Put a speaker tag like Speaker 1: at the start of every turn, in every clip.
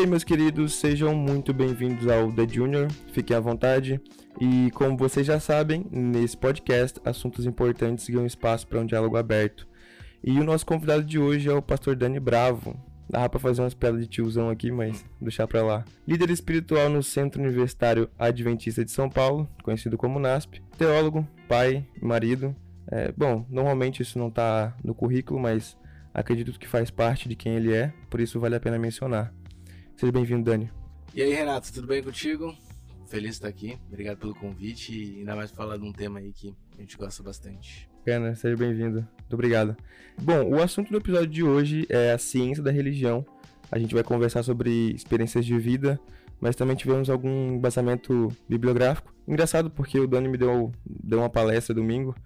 Speaker 1: aí, meus queridos, sejam muito bem-vindos ao The Junior. Fiquem à vontade. E como vocês já sabem, nesse podcast, assuntos importantes ganham espaço para um diálogo aberto. E o nosso convidado de hoje é o pastor Dani Bravo. Dá pra fazer umas piadas de tiozão aqui, mas deixar pra lá. Líder espiritual no Centro Universitário Adventista de São Paulo, conhecido como NASP. Teólogo, pai, marido. É, bom, normalmente isso não tá no currículo, mas acredito que faz parte de quem ele é, por isso vale a pena mencionar. Seja bem-vindo, Dani.
Speaker 2: E aí, Renato, tudo bem contigo? Feliz de estar aqui. Obrigado pelo convite e ainda mais falar de um tema aí que a gente gosta bastante.
Speaker 1: Bacana, seja bem-vindo. Muito obrigado. Bom, o assunto do episódio de hoje é a ciência da religião. A gente vai conversar sobre experiências de vida, mas também tivemos algum embasamento bibliográfico. Engraçado porque o Dani me deu, deu uma palestra domingo,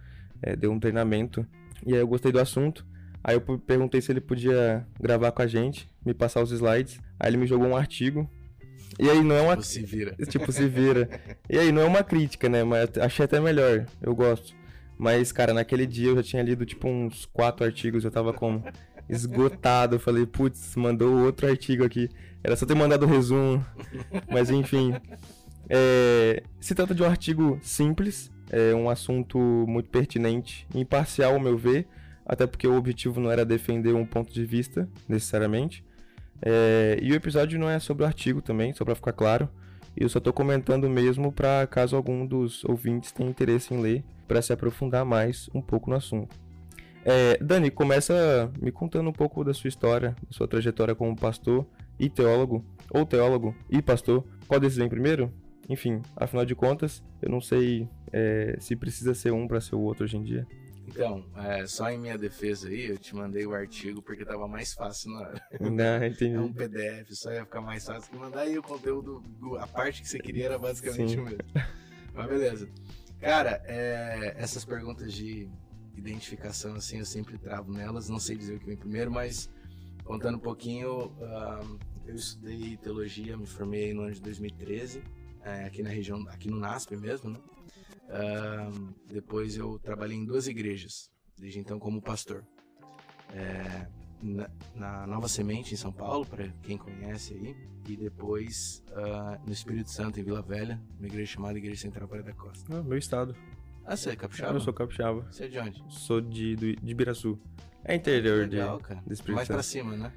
Speaker 1: é, deu um treinamento, e aí eu gostei do assunto. Aí eu perguntei se ele podia gravar com a gente, me passar os slides. Aí ele me jogou um artigo. E aí não é uma.
Speaker 2: Tipo, se vira.
Speaker 1: Tipo, se vira. e aí não é uma crítica, né? Mas achei até melhor. Eu gosto. Mas, cara, naquele dia eu já tinha lido tipo uns quatro artigos, eu tava como esgotado. Eu falei, putz, mandou outro artigo aqui. Era só ter mandado o resumo. Mas enfim. É... Se trata de um artigo simples, é um assunto muito pertinente, imparcial ao meu ver até porque o objetivo não era defender um ponto de vista, necessariamente. É, e o episódio não é sobre o artigo também, só para ficar claro. Eu só estou comentando mesmo para caso algum dos ouvintes tenha interesse em ler, para se aprofundar mais um pouco no assunto. É, Dani, começa me contando um pouco da sua história, da sua trajetória como pastor e teólogo, ou teólogo e pastor. Qual desses vem primeiro? Enfim, afinal de contas, eu não sei é, se precisa ser um para ser o outro hoje em dia.
Speaker 2: Então, é, só em minha defesa aí, eu te mandei o artigo porque tava mais fácil na hora.
Speaker 1: Não, entendi.
Speaker 2: É um PDF, só ia ficar mais fácil que mandar aí o conteúdo, a parte que você queria era basicamente Sim. o mesmo. Mas beleza. Cara, é, essas perguntas de identificação, assim, eu sempre travo nelas, não sei dizer o que vem primeiro, mas contando um pouquinho, uh, eu estudei teologia, me formei no ano de 2013, é, aqui na região, aqui no NASP mesmo, né? Uh, depois eu trabalhei em duas igrejas, desde então como pastor. É, na, na, Nova Semente, em São Paulo, para quem conhece aí, e depois uh, no Espírito Santo, em Vila Velha, uma igreja chamada Igreja Central Praia da Costa.
Speaker 1: Ah, meu estado.
Speaker 2: Ah, você é capixaba?
Speaker 1: Eu sou capixaba.
Speaker 2: Você é de onde?
Speaker 1: Sou de, do, de Biraçu. É interior
Speaker 2: Legal,
Speaker 1: de,
Speaker 2: cara.
Speaker 1: Espírito
Speaker 2: Mais
Speaker 1: Santo.
Speaker 2: pra cima, né?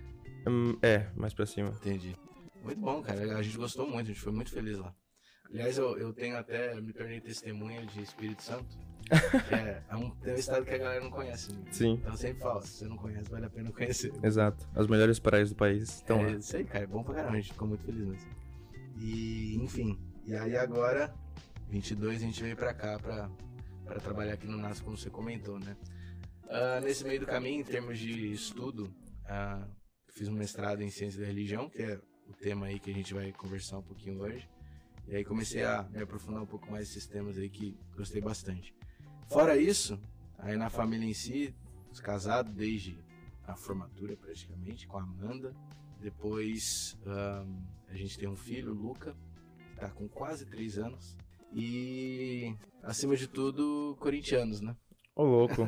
Speaker 1: Hum, é, mais pra cima.
Speaker 2: Entendi. Muito bom, cara. A gente gostou muito, a gente foi muito feliz lá. Aliás, eu, eu tenho até, me tornei testemunha de Espírito Santo. é, é um, tem um estado que a galera não conhece. Né?
Speaker 1: Sim.
Speaker 2: Então eu sempre falo, se você não conhece, vale a pena conhecer.
Speaker 1: Exato. As melhores praias do país estão
Speaker 2: é,
Speaker 1: lá.
Speaker 2: Isso aí, cara, é bom pra caramba, a gente ficou muito feliz mesmo. E, enfim, e aí agora, 22, a gente veio pra cá pra, pra trabalhar aqui no NAS, como você comentou, né? Uh, nesse meio do caminho, em termos de estudo, uh, fiz um mestrado em Ciência da Religião, que é o tema aí que a gente vai conversar um pouquinho hoje. E aí comecei a me aprofundar um pouco mais nesses temas aí que gostei bastante. Fora isso, aí na família em si, casado desde a formatura praticamente, com a Amanda. Depois um, a gente tem um filho, o Luca, que tá com quase 3 anos. E acima de tudo, corintianos, né?
Speaker 1: Ô, louco.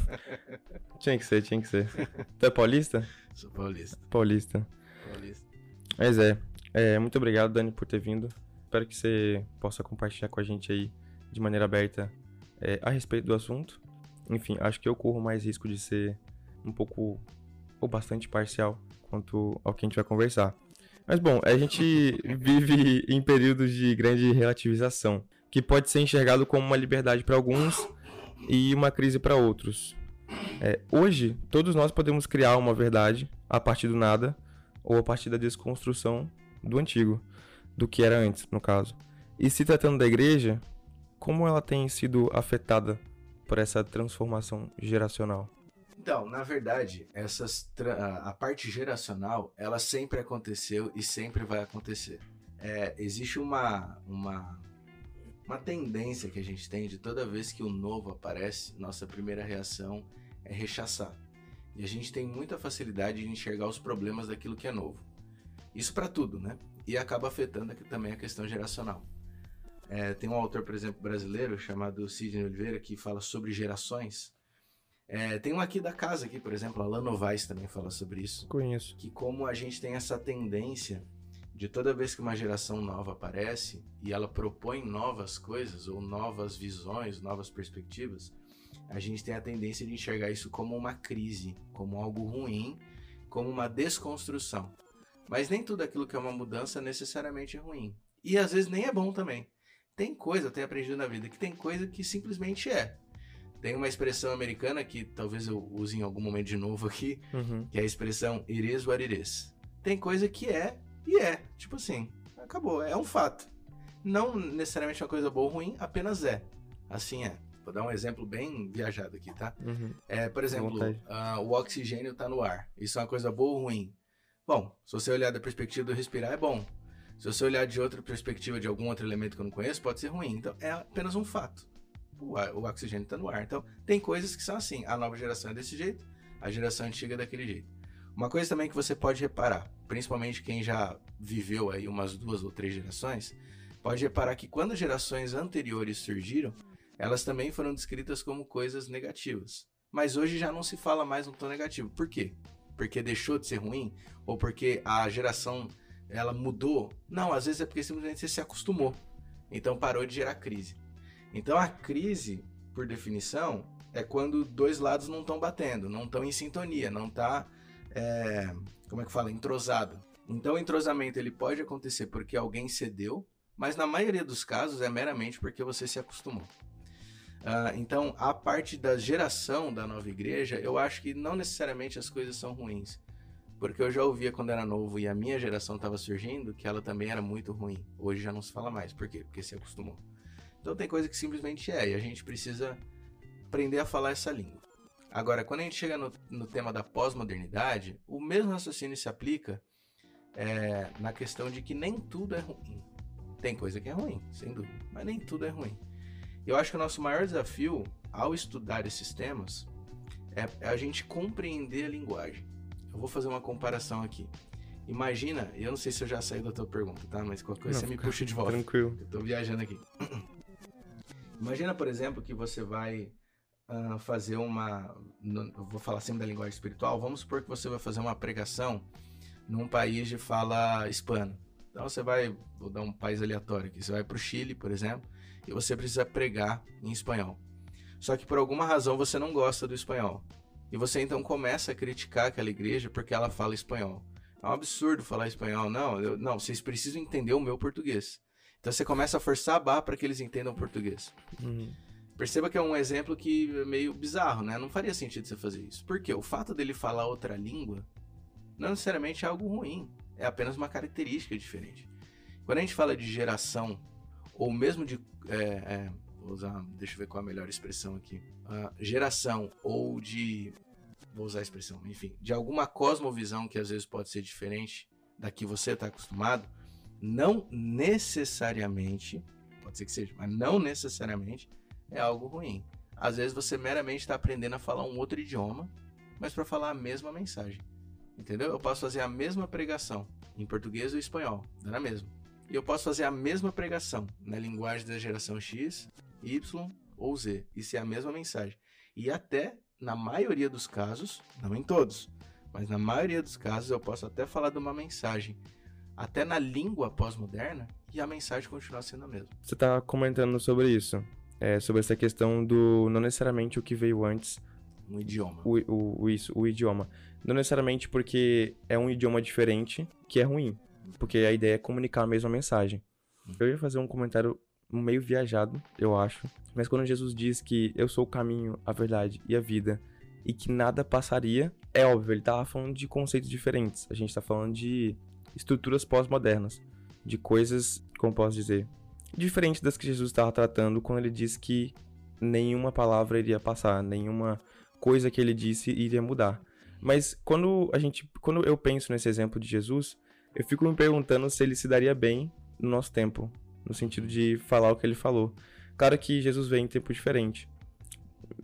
Speaker 1: tinha que ser, tinha que ser. Tu é paulista?
Speaker 2: Sou paulista.
Speaker 1: Paulista.
Speaker 2: Paulista.
Speaker 1: Mas é, é, muito obrigado, Dani, por ter vindo. Espero que você possa compartilhar com a gente aí de maneira aberta é, a respeito do assunto. Enfim, acho que eu corro mais risco de ser um pouco ou bastante parcial quanto ao que a gente vai conversar. Mas bom, a gente vive em períodos de grande relativização, que pode ser enxergado como uma liberdade para alguns e uma crise para outros. É, hoje, todos nós podemos criar uma verdade a partir do nada ou a partir da desconstrução do antigo, do que era antes, no caso. E se tratando da igreja, como ela tem sido afetada por essa transformação geracional?
Speaker 2: Então, na verdade, essas a parte geracional, ela sempre aconteceu e sempre vai acontecer. É, existe uma, uma, uma tendência que a gente tem de toda vez que o novo aparece, nossa primeira reação é rechaçar. E a gente tem muita facilidade de enxergar os problemas daquilo que é novo. Isso para tudo, né? E acaba afetando aqui também a questão geracional. É, tem um autor, por exemplo, brasileiro chamado Sidney Oliveira que fala sobre gerações. É, tem um aqui da casa, aqui, por exemplo, a Lano Novaes também fala sobre isso.
Speaker 1: Conheço.
Speaker 2: Que como a gente tem essa tendência de toda vez que uma geração nova aparece e ela propõe novas coisas ou novas visões, novas perspectivas, a gente tem a tendência de enxergar isso como uma crise, como algo ruim, como uma desconstrução. Mas nem tudo aquilo que é uma mudança necessariamente é ruim. E às vezes nem é bom também. Tem coisa, eu tenho aprendido na vida, que tem coisa que simplesmente é. Tem uma expressão americana que talvez eu use em algum momento de novo aqui,
Speaker 1: Uhum.
Speaker 2: que é a expressão it is what it is. Tem coisa que é e é. Tipo assim, acabou, é um fato. Não necessariamente uma coisa boa ou ruim, apenas é. Assim é. Vou dar um exemplo bem viajado aqui, tá?
Speaker 1: Uhum.
Speaker 2: É, por exemplo, ah, o oxigênio está no ar. Isso é uma coisa boa ou ruim? Bom, se você olhar da perspectiva do respirar, é bom. Se você olhar de outra perspectiva, de algum outro elemento que eu não conheço, pode ser ruim. Então, é apenas um fato. O, ar- o oxigênio está no ar. Então, tem coisas que são assim. A nova geração é desse jeito, a geração antiga é daquele jeito. Uma coisa também que você pode reparar, principalmente quem já viveu aí umas duas ou três gerações, pode reparar que quando gerações anteriores surgiram, elas também foram descritas como coisas negativas. Mas hoje já não se fala mais no tom negativo. Por quê? Porque deixou de ser ruim? Ou porque a geração ela mudou? Não, às vezes é porque simplesmente você se acostumou. Então parou de gerar crise. Então a crise, por definição, é quando dois lados não estão batendo, não estão em sintonia, não está, como é que fala, entrosado. Então o entrosamento ele pode acontecer porque alguém cedeu, mas na maioria dos casos é meramente porque você se acostumou. Ah, então, a parte da geração da nova igreja, eu acho que não necessariamente as coisas são ruins. Porque eu já ouvia quando era novo e a minha geração estava surgindo que ela também era muito ruim. Hoje já não se fala mais. Por quê? Porque se acostumou. Então tem coisa que simplesmente é e a gente precisa aprender a falar essa língua. Agora, quando a gente chega no, no tema da pós-modernidade, o mesmo raciocínio se aplica é, na questão de que nem tudo é ruim. Tem coisa que é ruim, sem dúvida, mas nem tudo é ruim. Eu acho que o nosso maior desafio ao estudar esses temas é a gente compreender a linguagem. Eu vou fazer uma comparação aqui. Imagina, eu não sei se eu já saí da tua pergunta, tá? Mas qualquer coisa
Speaker 1: Não,
Speaker 2: você me puxa de volta.
Speaker 1: Tranquilo.
Speaker 2: Eu tô viajando aqui. Imagina, por exemplo, que você vai ah, fazer uma. no- vou falar sempre da linguagem espiritual. Vamos supor que você vai fazer uma pregação num país de fala hispana. Então você vai. Vou dar um país aleatório aqui. Você vai pro Chile, por exemplo, e você precisa pregar em espanhol. Só que por alguma razão você não gosta do espanhol. E você então começa a criticar aquela igreja porque ela fala espanhol. É um absurdo falar espanhol. Não, eu- não, vocês precisam entender o meu português. Então você começa a forçar a barra para que eles entendam português.
Speaker 1: Uhum.
Speaker 2: Perceba que é um exemplo que é meio bizarro, né? Não faria sentido você fazer isso. Por quê? O fato dele falar outra língua não necessariamente é algo ruim. É apenas uma característica diferente. Quando a gente fala de geração, ou mesmo de. é, é, vou usar. Deixa eu ver qual é a melhor expressão aqui. Ah, geração ou de. Vou usar a expressão, enfim. De alguma cosmovisão que às vezes pode ser diferente da que você está acostumado, não necessariamente. Pode ser que seja, mas não necessariamente é algo ruim. Às vezes você meramente está aprendendo a falar um outro idioma, mas para falar a mesma mensagem. Entendeu? Eu posso fazer a mesma pregação em português ou espanhol, dá na mesma. E eu posso fazer a mesma pregação na linguagem da geração X, Y ou Z. Isso é a mesma mensagem. E até, na maioria dos casos, não em todos, mas na maioria dos casos eu posso até falar de uma mensagem até na língua pós-moderna e a mensagem continua sendo a mesma.
Speaker 1: Você tá comentando sobre isso. É, sobre essa questão do não necessariamente o que veio antes,
Speaker 2: Um idioma.
Speaker 1: o, o, o, isso, o idioma. Não necessariamente porque é um idioma diferente que é ruim. Porque a ideia é comunicar a mesma mensagem. Eu ia fazer um comentário meio viajado, eu acho. Mas quando Jesus diz que eu sou o caminho, a verdade e a vida, e que nada passaria, é óbvio, ele tava falando de conceitos diferentes. A gente tá falando de estruturas pós-modernas. De coisas, como posso dizer, diferentes das que Jesus estava tratando quando ele disse que nenhuma palavra iria passar, nenhuma coisa que ele disse iria mudar. Mas quando a gente, quando eu penso nesse exemplo de Jesus, eu fico me perguntando se ele se daria bem no nosso tempo, no sentido de falar o que ele falou. Claro que Jesus veio em tempo diferente,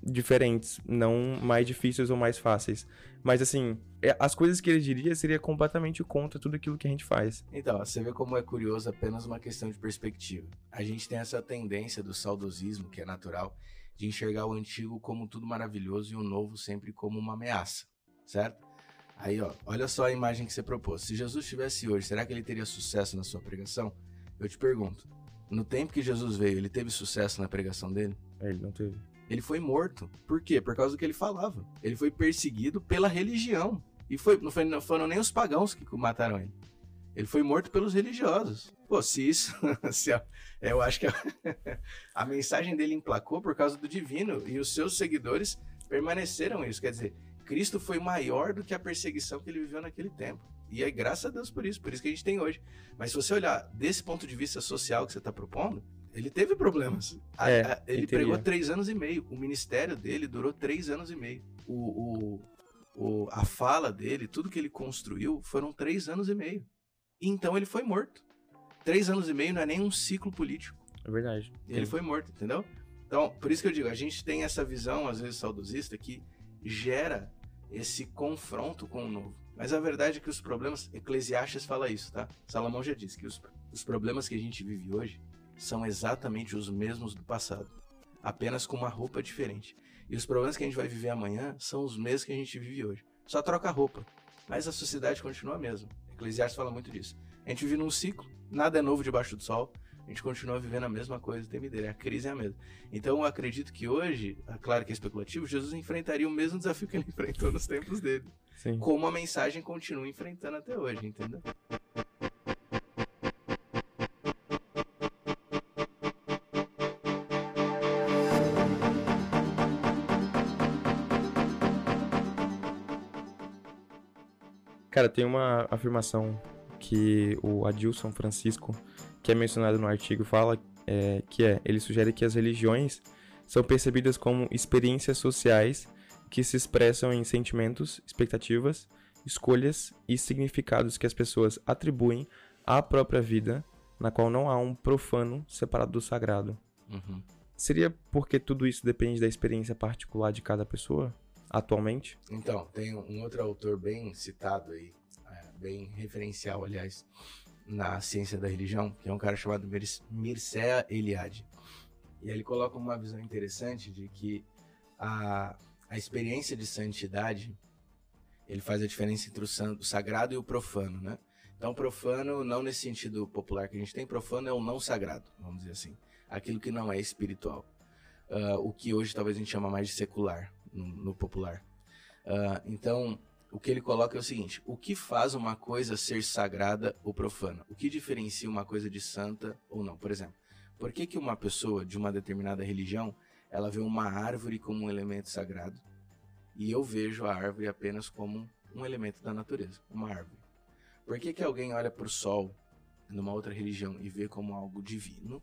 Speaker 1: diferentes, não mais difíceis ou mais fáceis, mas assim, é- as coisas que ele diria seria completamente contra tudo aquilo que a gente faz.
Speaker 2: Então, você vê como é curioso apenas uma questão de perspectiva. A gente tem essa tendência do saudosismo, que é natural, de enxergar o antigo como tudo maravilhoso e o novo sempre como uma ameaça, certo? Aí, ó, olha só a imagem que você propôs. Se Jesus estivesse hoje, será que ele teria sucesso na sua pregação? Eu te pergunto. No tempo que Jesus veio, ele teve sucesso na pregação dele?
Speaker 1: É, ele não teve.
Speaker 2: Ele foi morto. Por quê? Por causa do que ele falava. Ele foi perseguido pela religião. E foi, não, foi, não foram nem os pagãos que mataram ele. Ele foi morto pelos religiosos. Pô, se isso. se eu acho que a, a mensagem dele emplacou por causa do divino e os seus seguidores permaneceram isso. Quer dizer, Cristo foi maior do que a perseguição que ele viveu naquele tempo. E é graças a Deus por isso, por isso que a gente tem hoje. Mas se você olhar desse ponto de vista social que você está propondo, ele teve problemas.
Speaker 1: É,
Speaker 2: a, a, ele pregou três anos e meio. O ministério dele durou três anos e meio. O, o, o, a fala dele, tudo que ele construiu, foram três anos e meio. E então ele foi morto. Três anos e meio não é nem um ciclo político.
Speaker 1: É verdade.
Speaker 2: Ele foi morto, entendeu? Então, por isso que eu digo, a gente tem essa visão, às vezes, saudosista, que gera esse confronto com o novo. Mas a verdade é que os problemas, Eclesiastes fala isso, tá? Salomão já disse que os, os problemas que a gente vive hoje são exatamente os mesmos do passado, apenas com uma roupa diferente. E os problemas que a gente vai viver amanhã são os mesmos que a gente vive hoje. Só troca a roupa, mas a sociedade continua a mesma. Eclesiastes fala muito disso. A gente vive num ciclo, nada é novo debaixo do sol, a gente continua vivendo a mesma coisa o tempo inteiro, a crise é a mesma. Então eu acredito que hoje, é claro que é especulativo, Jesus enfrentaria o mesmo desafio que ele enfrentou nos tempos dele.
Speaker 1: Sim.
Speaker 2: Como a mensagem continua enfrentando até hoje, entendeu?
Speaker 1: Cara, tem uma afirmação que o Adilson Francisco, que é mencionado no artigo, fala é, que é, ele sugere que as religiões são percebidas como experiências sociais que se expressam em sentimentos, expectativas, escolhas e significados que as pessoas atribuem à própria vida, na qual não há um profano separado do sagrado.
Speaker 2: Uhum.
Speaker 1: Seria porque tudo isso depende da experiência particular de cada pessoa, atualmente?
Speaker 2: Então, tem um outro autor bem citado aí, é, bem referencial, aliás, na ciência da religião, que é um cara chamado Mircea Eliade. E ele coloca uma visão interessante de que a, a experiência de santidade, ele faz a diferença entre o, santo, o sagrado e o profano, né? Então, profano, não nesse sentido popular que a gente tem, profano é o não sagrado, vamos dizer assim. Aquilo que não é espiritual. Uh, o que hoje talvez a gente chama mais de secular, no, no popular. Uh, então, o que ele coloca é o seguinte: o que faz uma coisa ser sagrada ou profana? O que diferencia uma coisa de santa ou não? Por exemplo, por que, que uma pessoa de uma determinada religião ela vê uma árvore como um elemento sagrado e eu vejo a árvore apenas como um elemento da natureza, uma árvore? Por que, que alguém olha para o sol numa outra religião e vê como algo divino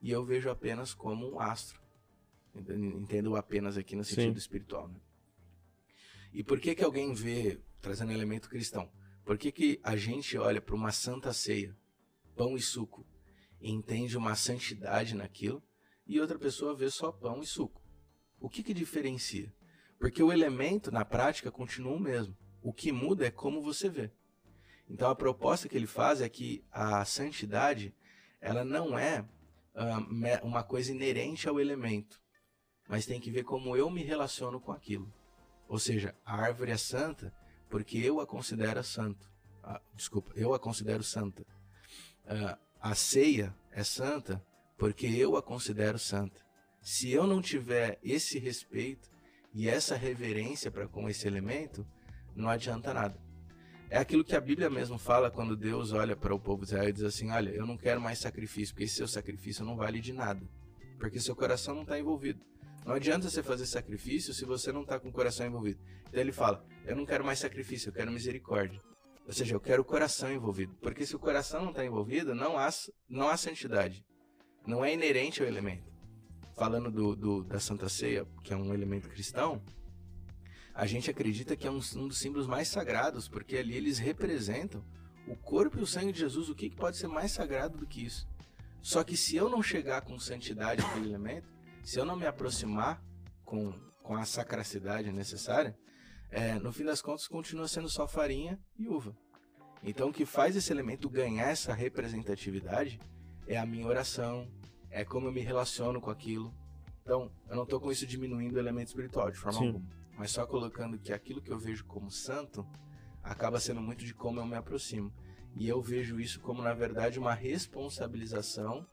Speaker 2: e eu vejo apenas como um astro? Entendo apenas aqui no sentido Sim. espiritual, né? E por que que alguém vê, trazendo elemento cristão, por que que a gente olha para uma santa ceia, pão e suco, e entende uma santidade naquilo, e outra pessoa vê só pão e suco? O que que diferencia? Porque o elemento, na prática, continua o mesmo. O que muda é como você vê. Então a proposta que ele faz é que a santidade, ela não é uma coisa inerente ao elemento, mas tem que ver como eu me relaciono com aquilo. Ou seja, a árvore é santa porque eu a considero santo. Ah, desculpa, eu a considero santa. Ah, a ceia é santa porque eu a considero santa. Se eu não tiver esse respeito e essa reverência para com esse elemento, não adianta nada. É aquilo que a Bíblia mesmo fala quando Deus olha para o povo de Israel e diz assim: Olha, eu não quero mais sacrifício, porque esse seu sacrifício não vale de nada, porque seu coração não está envolvido. Não adianta você fazer sacrifício se você não está com o coração envolvido. Então ele fala: Eu não quero mais sacrifício, eu quero misericórdia. Ou seja, eu quero o coração envolvido. Porque se o coração não está envolvido, não há, não há santidade. Não é inerente ao elemento. Falando do, do, da Santa Ceia, que é um elemento cristão, a gente acredita que é um, um, dos símbolos mais sagrados, porque ali eles representam o corpo e o sangue de Jesus. O que, que pode ser mais sagrado do que isso? Só que se eu não chegar com santidade aquele elemento, se eu não me aproximar com, com a sacracidade necessária, é, no fim das contas continua sendo só farinha e uva. Então o que faz esse elemento ganhar essa representatividade é a minha oração, é como eu me relaciono com aquilo, Então, eu não tô com isso diminuindo o elemento espiritual de forma
Speaker 1: Sim.
Speaker 2: alguma. Mas só colocando que aquilo que eu vejo como santo acaba sendo muito de como eu me aproximo. E eu vejo isso como, na verdade, uma responsabilização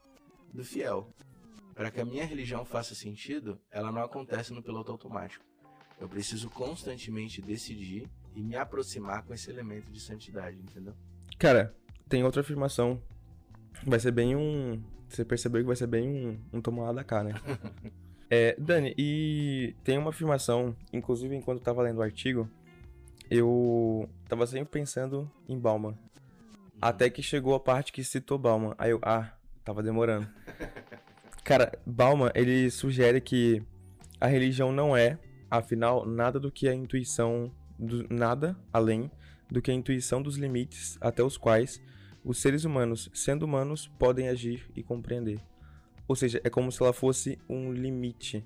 Speaker 2: do fiel. Para que a minha religião faça sentido, ela não acontece no piloto automático. Eu preciso constantemente decidir e me aproximar com esse elemento de santidade, entendeu?
Speaker 1: Cara, tem outra afirmação. Vai ser bem um. Você percebeu que vai ser bem um, um tomar lá da cá, né? é, Dani, e tem uma afirmação, inclusive enquanto eu tava lendo o artigo, eu tava sempre pensando em Bauman. Até que chegou a parte que citou Bauman. Aí eu, ah, tava demorando. Cara, Bauman, ele sugere que a religião não é, afinal, nada do que a intuição, do, nada além do que a intuição dos limites até os quais os seres humanos, sendo humanos, podem agir e compreender. Ou seja, é como se ela fosse um limite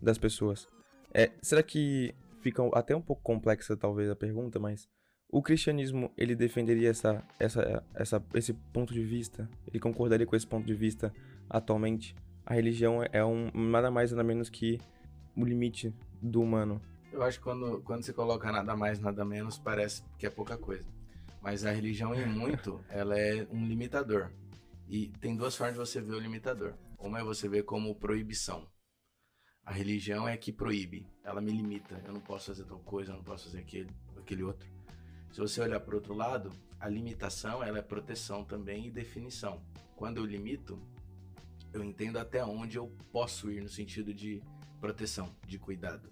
Speaker 1: das pessoas. É, será que fica até um pouco complexa talvez a pergunta, mas o cristianismo ele defenderia essa, essa, essa, esse ponto de vista? Ele concordaria com esse ponto de vista atualmente? A religião é um nada mais nada menos que o limite do humano.
Speaker 2: Eu acho que quando, quando você coloca nada mais, nada menos, parece que é pouca coisa. Mas a religião, em muito, ela é um limitador. E tem duas formas de você ver o limitador. Uma é você ver como proibição. A religião é que proíbe, ela me limita. Eu não posso fazer tal coisa, eu não posso fazer aquele, aquele outro. Se você olhar para outro lado, a limitação ela é proteção também e definição. Quando eu limito, eu entendo até onde eu posso ir no sentido de proteção, de cuidado.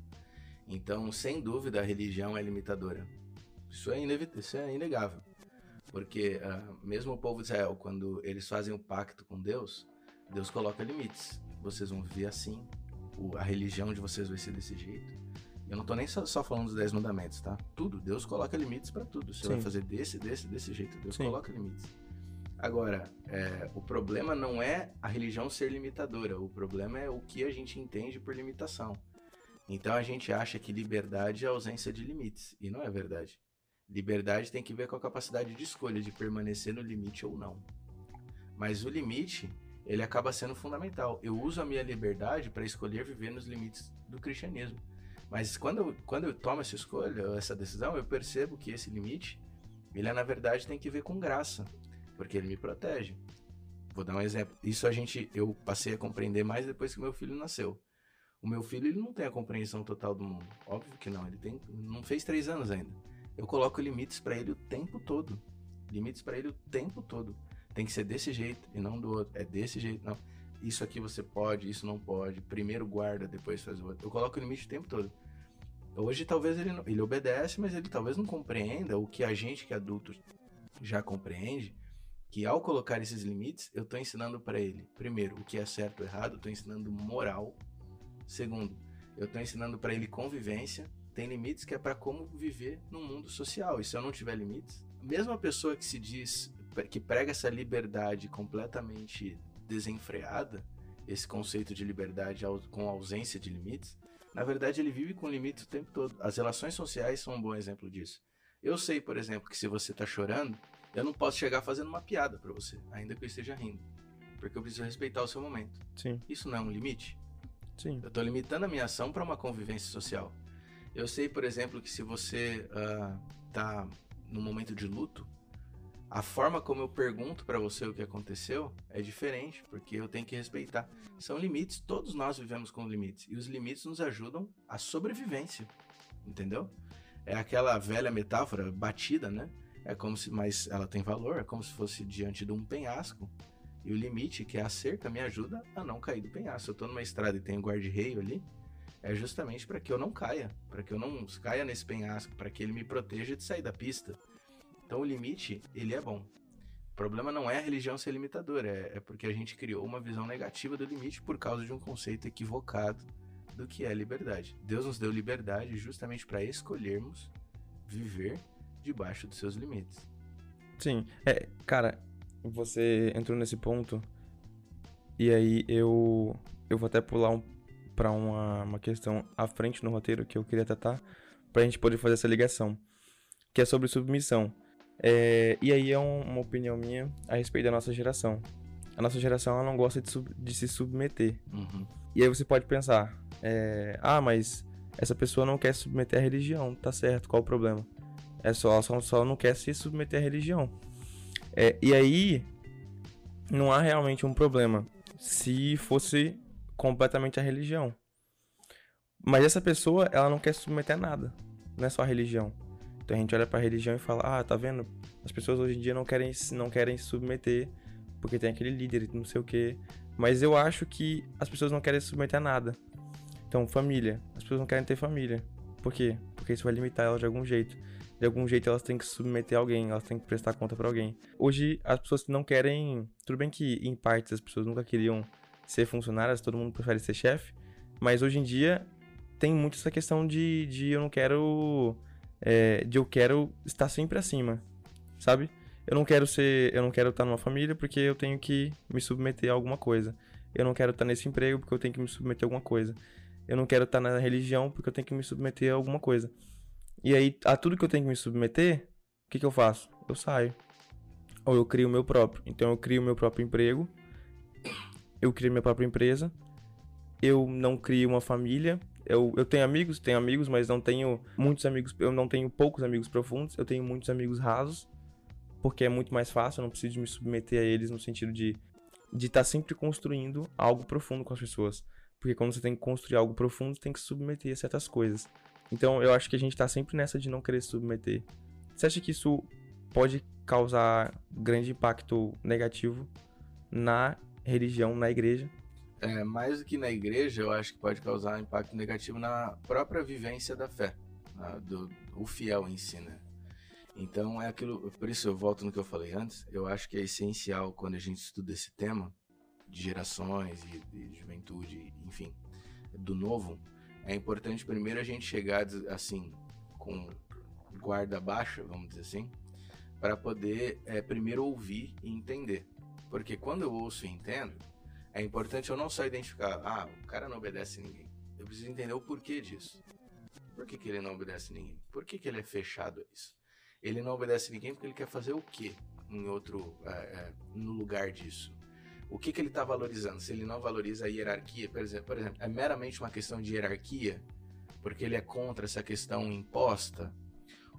Speaker 2: Então, sem dúvida, a religião é limitadora. Isso é, isso é inegável. Porque uh, mesmo o povo de Israel, quando eles fazem o um pacto com Deus, Deus coloca limites. Vocês vão viver assim, o, a religião de vocês vai ser desse jeito. Eu não tô nem só, só falando dos 10 mandamentos, tá? Tudo. Deus coloca limites para tudo. Você
Speaker 1: Sim.
Speaker 2: vai fazer desse, desse, desse jeito. Deus
Speaker 1: Sim.
Speaker 2: coloca limites. Agora, é, o problema não é a religião ser limitadora. O problema é o que a gente entende por limitação. Então a gente acha que liberdade é ausência de limites. E não é verdade. Liberdade tem que ver com a capacidade de escolha, de permanecer no limite ou não. Mas o limite, ele acaba sendo fundamental. Eu uso a minha liberdade para escolher viver nos limites do cristianismo. Mas quando eu, quando eu tomo essa escolha, essa decisão, eu percebo que esse limite, ele na verdade tem que ver com graça, porque ele me protege. Vou dar um exemplo. Isso a gente, eu passei a compreender mais depois que meu filho nasceu. O meu filho, ele não tem a compreensão total do mundo. Óbvio que não. Ele tem, não fez três anos ainda. Eu coloco limites para ele o tempo todo. Limites para ele o tempo todo. Tem que ser desse jeito e não do outro. É desse jeito, não. Isso aqui você pode, isso não pode. Primeiro guarda, depois faz o outro. Eu coloco limite o tempo todo. Hoje talvez ele não, ele obedece, mas ele talvez não compreenda o que a gente que é adulto já compreende, que ao colocar esses limites, eu estou ensinando para ele, primeiro, o que é certo ou errado, estou ensinando moral. Segundo, eu estou ensinando para ele convivência. Tem limites que é para como viver no mundo social. E se eu não tiver limites, mesmo a pessoa que se diz que prega essa liberdade completamente desenfreada, esse conceito de liberdade com ausência de limites, na verdade ele vive com limites o tempo todo. As relações sociais são um bom exemplo disso. Eu sei, por exemplo, que se você está chorando, eu não posso chegar fazendo uma piada para você, ainda que eu esteja rindo, porque eu preciso respeitar o seu momento.
Speaker 1: Sim.
Speaker 2: Isso não é um limite?
Speaker 1: Sim.
Speaker 2: Eu estou limitando a minha ação para uma convivência social. Eu sei, por exemplo, que se você está uh, no momento de luto, a forma como eu pergunto para você o que aconteceu é diferente, porque eu tenho que respeitar. São limites, todos nós vivemos com limites, e os limites nos ajudam à sobrevivência, entendeu? É aquela velha metáfora batida, né? É como se, mas ela tem valor, é como se fosse diante de um penhasco, e o limite, que é a cerca, me ajuda a não cair do penhasco. Eu tô numa estrada e tem um guarda-reio ali, é justamente para que eu não caia, para que eu não caia nesse penhasco, para que ele me proteja de sair da pista. Então o limite, ele é bom. O problema não é a religião ser limitadora, é, é porque a gente criou uma visão negativa do limite por causa de um conceito equivocado do que é liberdade. Deus nos deu liberdade justamente para escolhermos viver debaixo dos seus limites.
Speaker 1: Sim, é, cara, você entrou nesse ponto e aí eu eu vou até pular um, para uma, uma questão à frente no roteiro que eu queria tratar pra gente poder fazer essa ligação, que é sobre submissão. É, e aí é um, uma opinião minha a respeito da nossa geração. A nossa geração ela não gosta de, sub, de se submeter.
Speaker 2: Uhum.
Speaker 1: E aí você pode pensar, é, ah, mas essa pessoa não quer se submeter à religião, tá certo, qual o problema? É só, só, só não quer se submeter à religião. É, e aí, não há realmente um problema se fosse completamente a religião. Mas essa pessoa, ela não quer se submeter a nada, não é só a religião. Então a gente olha para a religião e fala: "Ah, tá vendo? As pessoas hoje em dia não querem não querem se submeter porque tem aquele líder, não sei o quê". Mas eu acho que as pessoas não querem se submeter a nada. Então, família, as pessoas não querem ter família. Por quê? Porque isso vai limitar elas de algum jeito. De algum jeito elas têm que submeter alguém, elas têm que prestar conta para alguém. Hoje as pessoas não querem, tudo bem que em partes as pessoas nunca queriam ser funcionárias, todo mundo prefere ser chefe, mas hoje em dia tem muito essa questão de, de eu não quero é, de eu quero estar sempre acima, sabe? Eu não quero ser, eu não quero estar numa família porque eu tenho que me submeter a alguma coisa. Eu não quero estar nesse emprego porque eu tenho que me submeter a alguma coisa. Eu não quero estar na religião porque eu tenho que me submeter a alguma coisa. E aí, a tudo que eu tenho que me submeter, o que, que eu faço? Eu saio. Ou eu crio o meu próprio. Então eu crio o meu próprio emprego. Eu crio minha própria empresa. Eu não crio uma família eu, eu tenho amigos, tenho amigos, mas não tenho muitos amigos. Eu não tenho poucos amigos profundos. Eu tenho muitos amigos rasos, porque é muito mais fácil. Eu não preciso me submeter a eles no sentido de de estar tá sempre construindo algo profundo com as pessoas. Porque quando você tem que construir algo profundo, tem que se submeter a certas coisas. Então eu acho que a gente está sempre nessa de não querer se submeter. Você acha que isso pode causar grande impacto negativo na religião, na igreja?
Speaker 2: é, mais do que na igreja, eu acho que pode causar impacto negativo na própria vivência da fé, do o fiel em si, né? Então é aquilo, por isso eu volto no que eu falei antes, eu acho que é essencial quando a gente estuda esse tema de gerações e de juventude, enfim, do novo, é importante primeiro a gente chegar assim com guarda baixa, vamos dizer assim, para poder é, primeiro ouvir e entender. Porque quando eu ouço e entendo, é importante eu não só identificar, ah, o cara não obedece ninguém. Eu preciso entender o porquê disso. Por que, que ele não obedece ninguém? Por que, que ele é fechado a isso? Ele não obedece ninguém porque ele quer fazer o quê em outro, é, é, no lugar disso? O que, que ele está valorizando? Se ele não valoriza a hierarquia, por exemplo, por exemplo, é meramente uma questão de hierarquia, porque ele é contra essa questão imposta,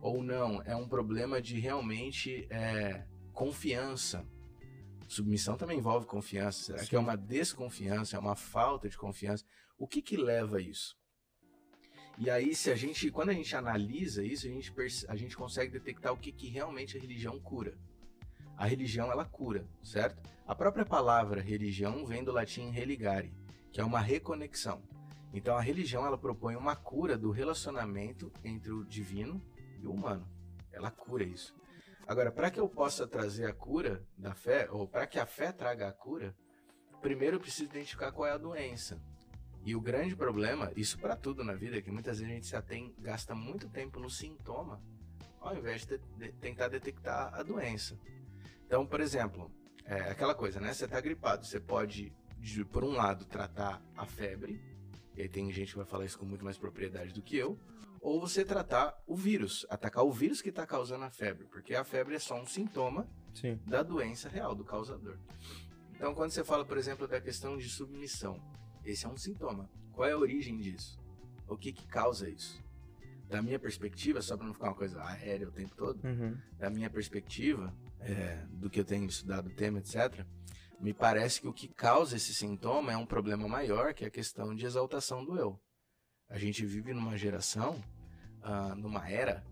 Speaker 2: ou não, é um problema de realmente é, confiança Submissão também envolve confiança. Será Sim. que é uma desconfiança, é uma falta de confiança? O que que leva a isso? E aí, se a gente, quando a gente analisa isso, a gente, a gente consegue detectar o que, que realmente a religião cura. A religião, ela cura, certo? A própria palavra religião vem do latim religare, que é uma reconexão. Então, a religião, ela propõe uma cura do relacionamento entre o divino e o humano. Ela cura isso. Agora, para que eu possa trazer a cura da fé, ou para que a fé traga a cura, primeiro eu preciso identificar qual é a doença. E o grande problema, isso para tudo na vida, é que muitas vezes a gente já tem, gasta muito tempo no sintoma, ao invés de, de tentar detectar a doença. Então, por exemplo, é aquela coisa, né? Você está gripado, você pode, de, por um lado, tratar a febre, e aí tem gente que vai falar isso com muito mais propriedade do que eu, ou você tratar o vírus, atacar o vírus que está causando a febre, porque a febre é só um sintoma Sim. da doença real, do causador. Então, quando você fala, por exemplo, da questão de submissão, esse é um sintoma. Qual é a origem disso? O que, que causa isso? Da minha perspectiva, só para não ficar uma coisa aérea o tempo todo, uhum. da minha perspectiva, é, do que eu tenho estudado o tema, etc., me parece que o que causa esse sintoma é um problema maior, que é a questão de exaltação do eu. A gente vive numa geração uh, numa era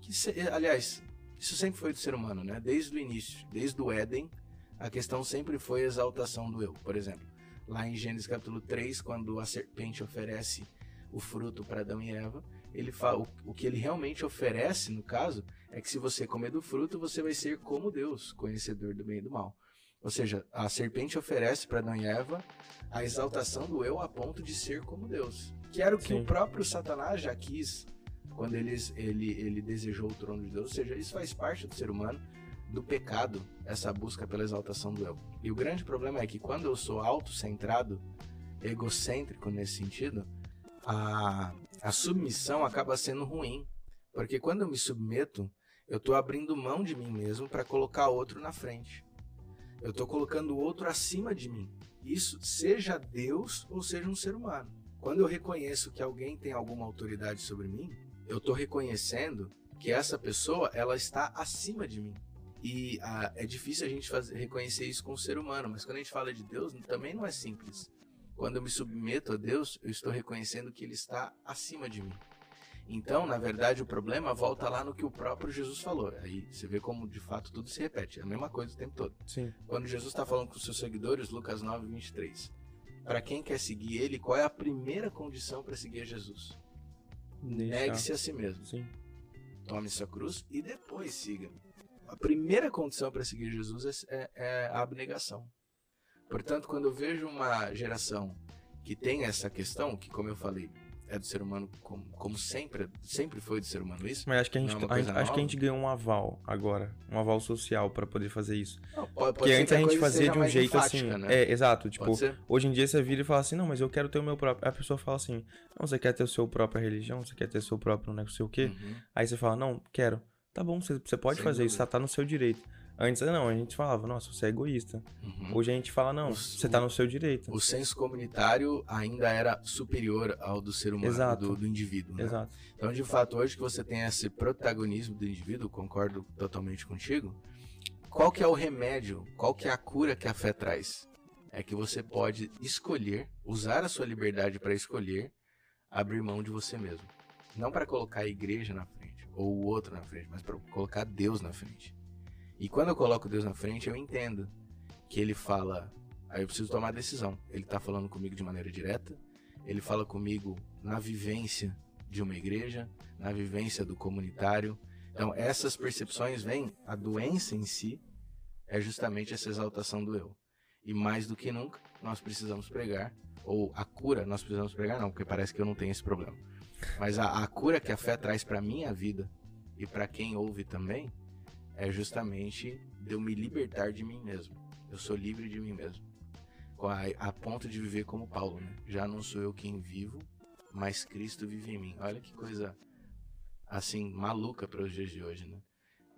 Speaker 2: que, aliás, isso sempre foi do ser humano, né? Desde o início, desde o Éden, a questão sempre foi a exaltação do eu. Por exemplo, lá em Gênesis capítulo 3, quando a serpente oferece o fruto para Adão e Eva, ele fala, o, o que ele realmente oferece, no caso, é que se você comer do fruto, você vai ser como Deus, conhecedor do bem e do mal. Ou seja, a serpente oferece para Adão e Eva a exaltação do eu a ponto de ser como Deus. Que era o que Sim. o próprio Satanás já quis quando eles, ele, ele desejou o trono de Deus. Ou seja, isso faz parte do ser humano, do pecado, essa busca pela exaltação do eu. E o grande problema é que quando eu sou autocentrado, egocêntrico nesse sentido, a, a submissão acaba sendo ruim. Porque quando eu me submeto, eu estou abrindo mão de mim mesmo para colocar outro na frente. Eu estou colocando o outro acima de mim. Isso seja Deus ou seja um ser humano. Quando eu reconheço que alguém tem alguma autoridade sobre mim, eu estou reconhecendo que essa pessoa ela está acima de mim. E ah, é difícil a gente fazer, reconhecer isso com o ser humano, mas quando a gente fala de Deus, também não é simples. Quando eu me submeto a Deus, eu estou reconhecendo que Ele está acima de mim. Então, na verdade, o problema volta lá no que o próprio Jesus falou. Aí você vê como de fato tudo se repete, é a mesma coisa o tempo todo.
Speaker 1: Sim.
Speaker 2: Quando Jesus está falando com os seus seguidores, Lucas 9, 23. Para quem quer seguir Ele, qual é a primeira condição para seguir Jesus? Negue-se a si mesmo.
Speaker 1: Sim.
Speaker 2: Tome sua cruz e depois siga. A primeira condição para seguir Jesus é, é, é a abnegação. Portanto, quando eu vejo uma geração que tem essa questão, que como eu falei, é do ser humano como, como sempre, sempre foi do ser humano isso.
Speaker 1: Mas acho que a gente, é a, acho que a gente ganhou um aval agora, um aval social para poder fazer isso.
Speaker 2: Não, pode, pode
Speaker 1: Porque antes a, a gente fazia de um jeito assim,
Speaker 2: né?
Speaker 1: é, exato, tipo, hoje em dia você vira e fala assim: "Não, mas eu quero ter o meu próprio". A pessoa fala assim: "Não, você quer ter o seu própria religião, você quer ter o seu próprio, não sei o quê".
Speaker 2: Uhum.
Speaker 1: Aí você fala: "Não, quero". Tá bom, você, você pode
Speaker 2: Sem
Speaker 1: fazer
Speaker 2: dúvida.
Speaker 1: isso, tá, tá no seu direito. Antes não, a gente falava: "Nossa, você é egoísta".
Speaker 2: Uhum.
Speaker 1: Hoje a gente fala: "Não,
Speaker 2: O-
Speaker 1: você tá no seu direito".
Speaker 2: O senso comunitário ainda era superior ao do ser humano, do, do indivíduo. né?
Speaker 1: Exato.
Speaker 2: Então, de fato, hoje que você tem esse protagonismo do indivíduo, concordo totalmente contigo. Qual que é o remédio? Qual que é a cura que a fé traz? É que você pode escolher, usar a sua liberdade para escolher, abrir mão de você mesmo. Não para colocar a igreja na frente ou o outro na frente, mas para colocar Deus na frente. E quando eu coloco Deus na frente, eu entendo que ele fala, aí eu preciso tomar decisão. Ele está falando comigo de maneira direta, ele fala comigo na vivência de uma igreja, na vivência do comunitário. Então, essas percepções vêm, a doença em si é justamente essa exaltação do eu. E mais do que nunca, nós precisamos pregar, ou a cura, nós precisamos pregar, não, porque parece que eu não tenho esse problema. Mas a, a cura que a fé traz para minha vida e para quem ouve também é justamente de eu me libertar de mim mesmo. Eu sou livre de mim mesmo. A, a ponto de viver como Paulo, né? Já não sou eu quem vivo, mas Cristo vive em mim. Olha que coisa assim maluca para os dias de hoje, né?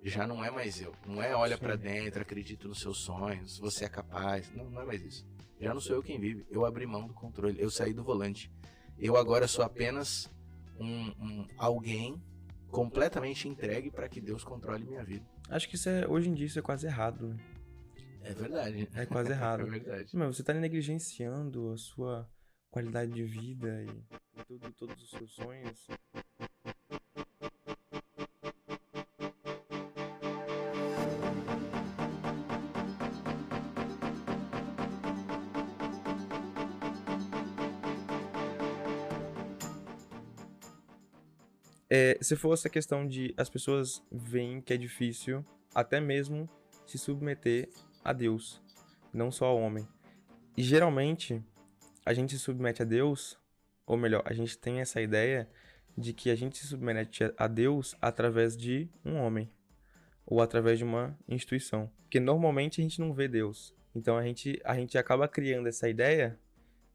Speaker 2: Já não é mais eu. Não é olha para dentro, acredito nos seus sonhos, você é capaz. Não, não é mais isso. Já não sou eu quem vive. Eu abri mão do controle. Eu saí do volante. Eu agora sou apenas um, um alguém completamente entregue para que Deus controle minha vida.
Speaker 1: Acho que isso é, hoje em dia isso é quase errado, né?
Speaker 2: É verdade.
Speaker 1: É quase
Speaker 2: É
Speaker 1: errado.
Speaker 2: verdade.
Speaker 1: Meu, você tá negligenciando a sua qualidade de vida e, tudo, todos os seus sonhos. É, se for essa questão de as pessoas veem que é difícil até mesmo se submeter a Deus, não só ao homem. E geralmente a gente se submete a Deus, ou melhor, a gente tem essa ideia de que a gente se submete a Deus através de um homem ou através de uma instituição, porque normalmente a gente não vê Deus. Então a gente a gente acaba criando essa ideia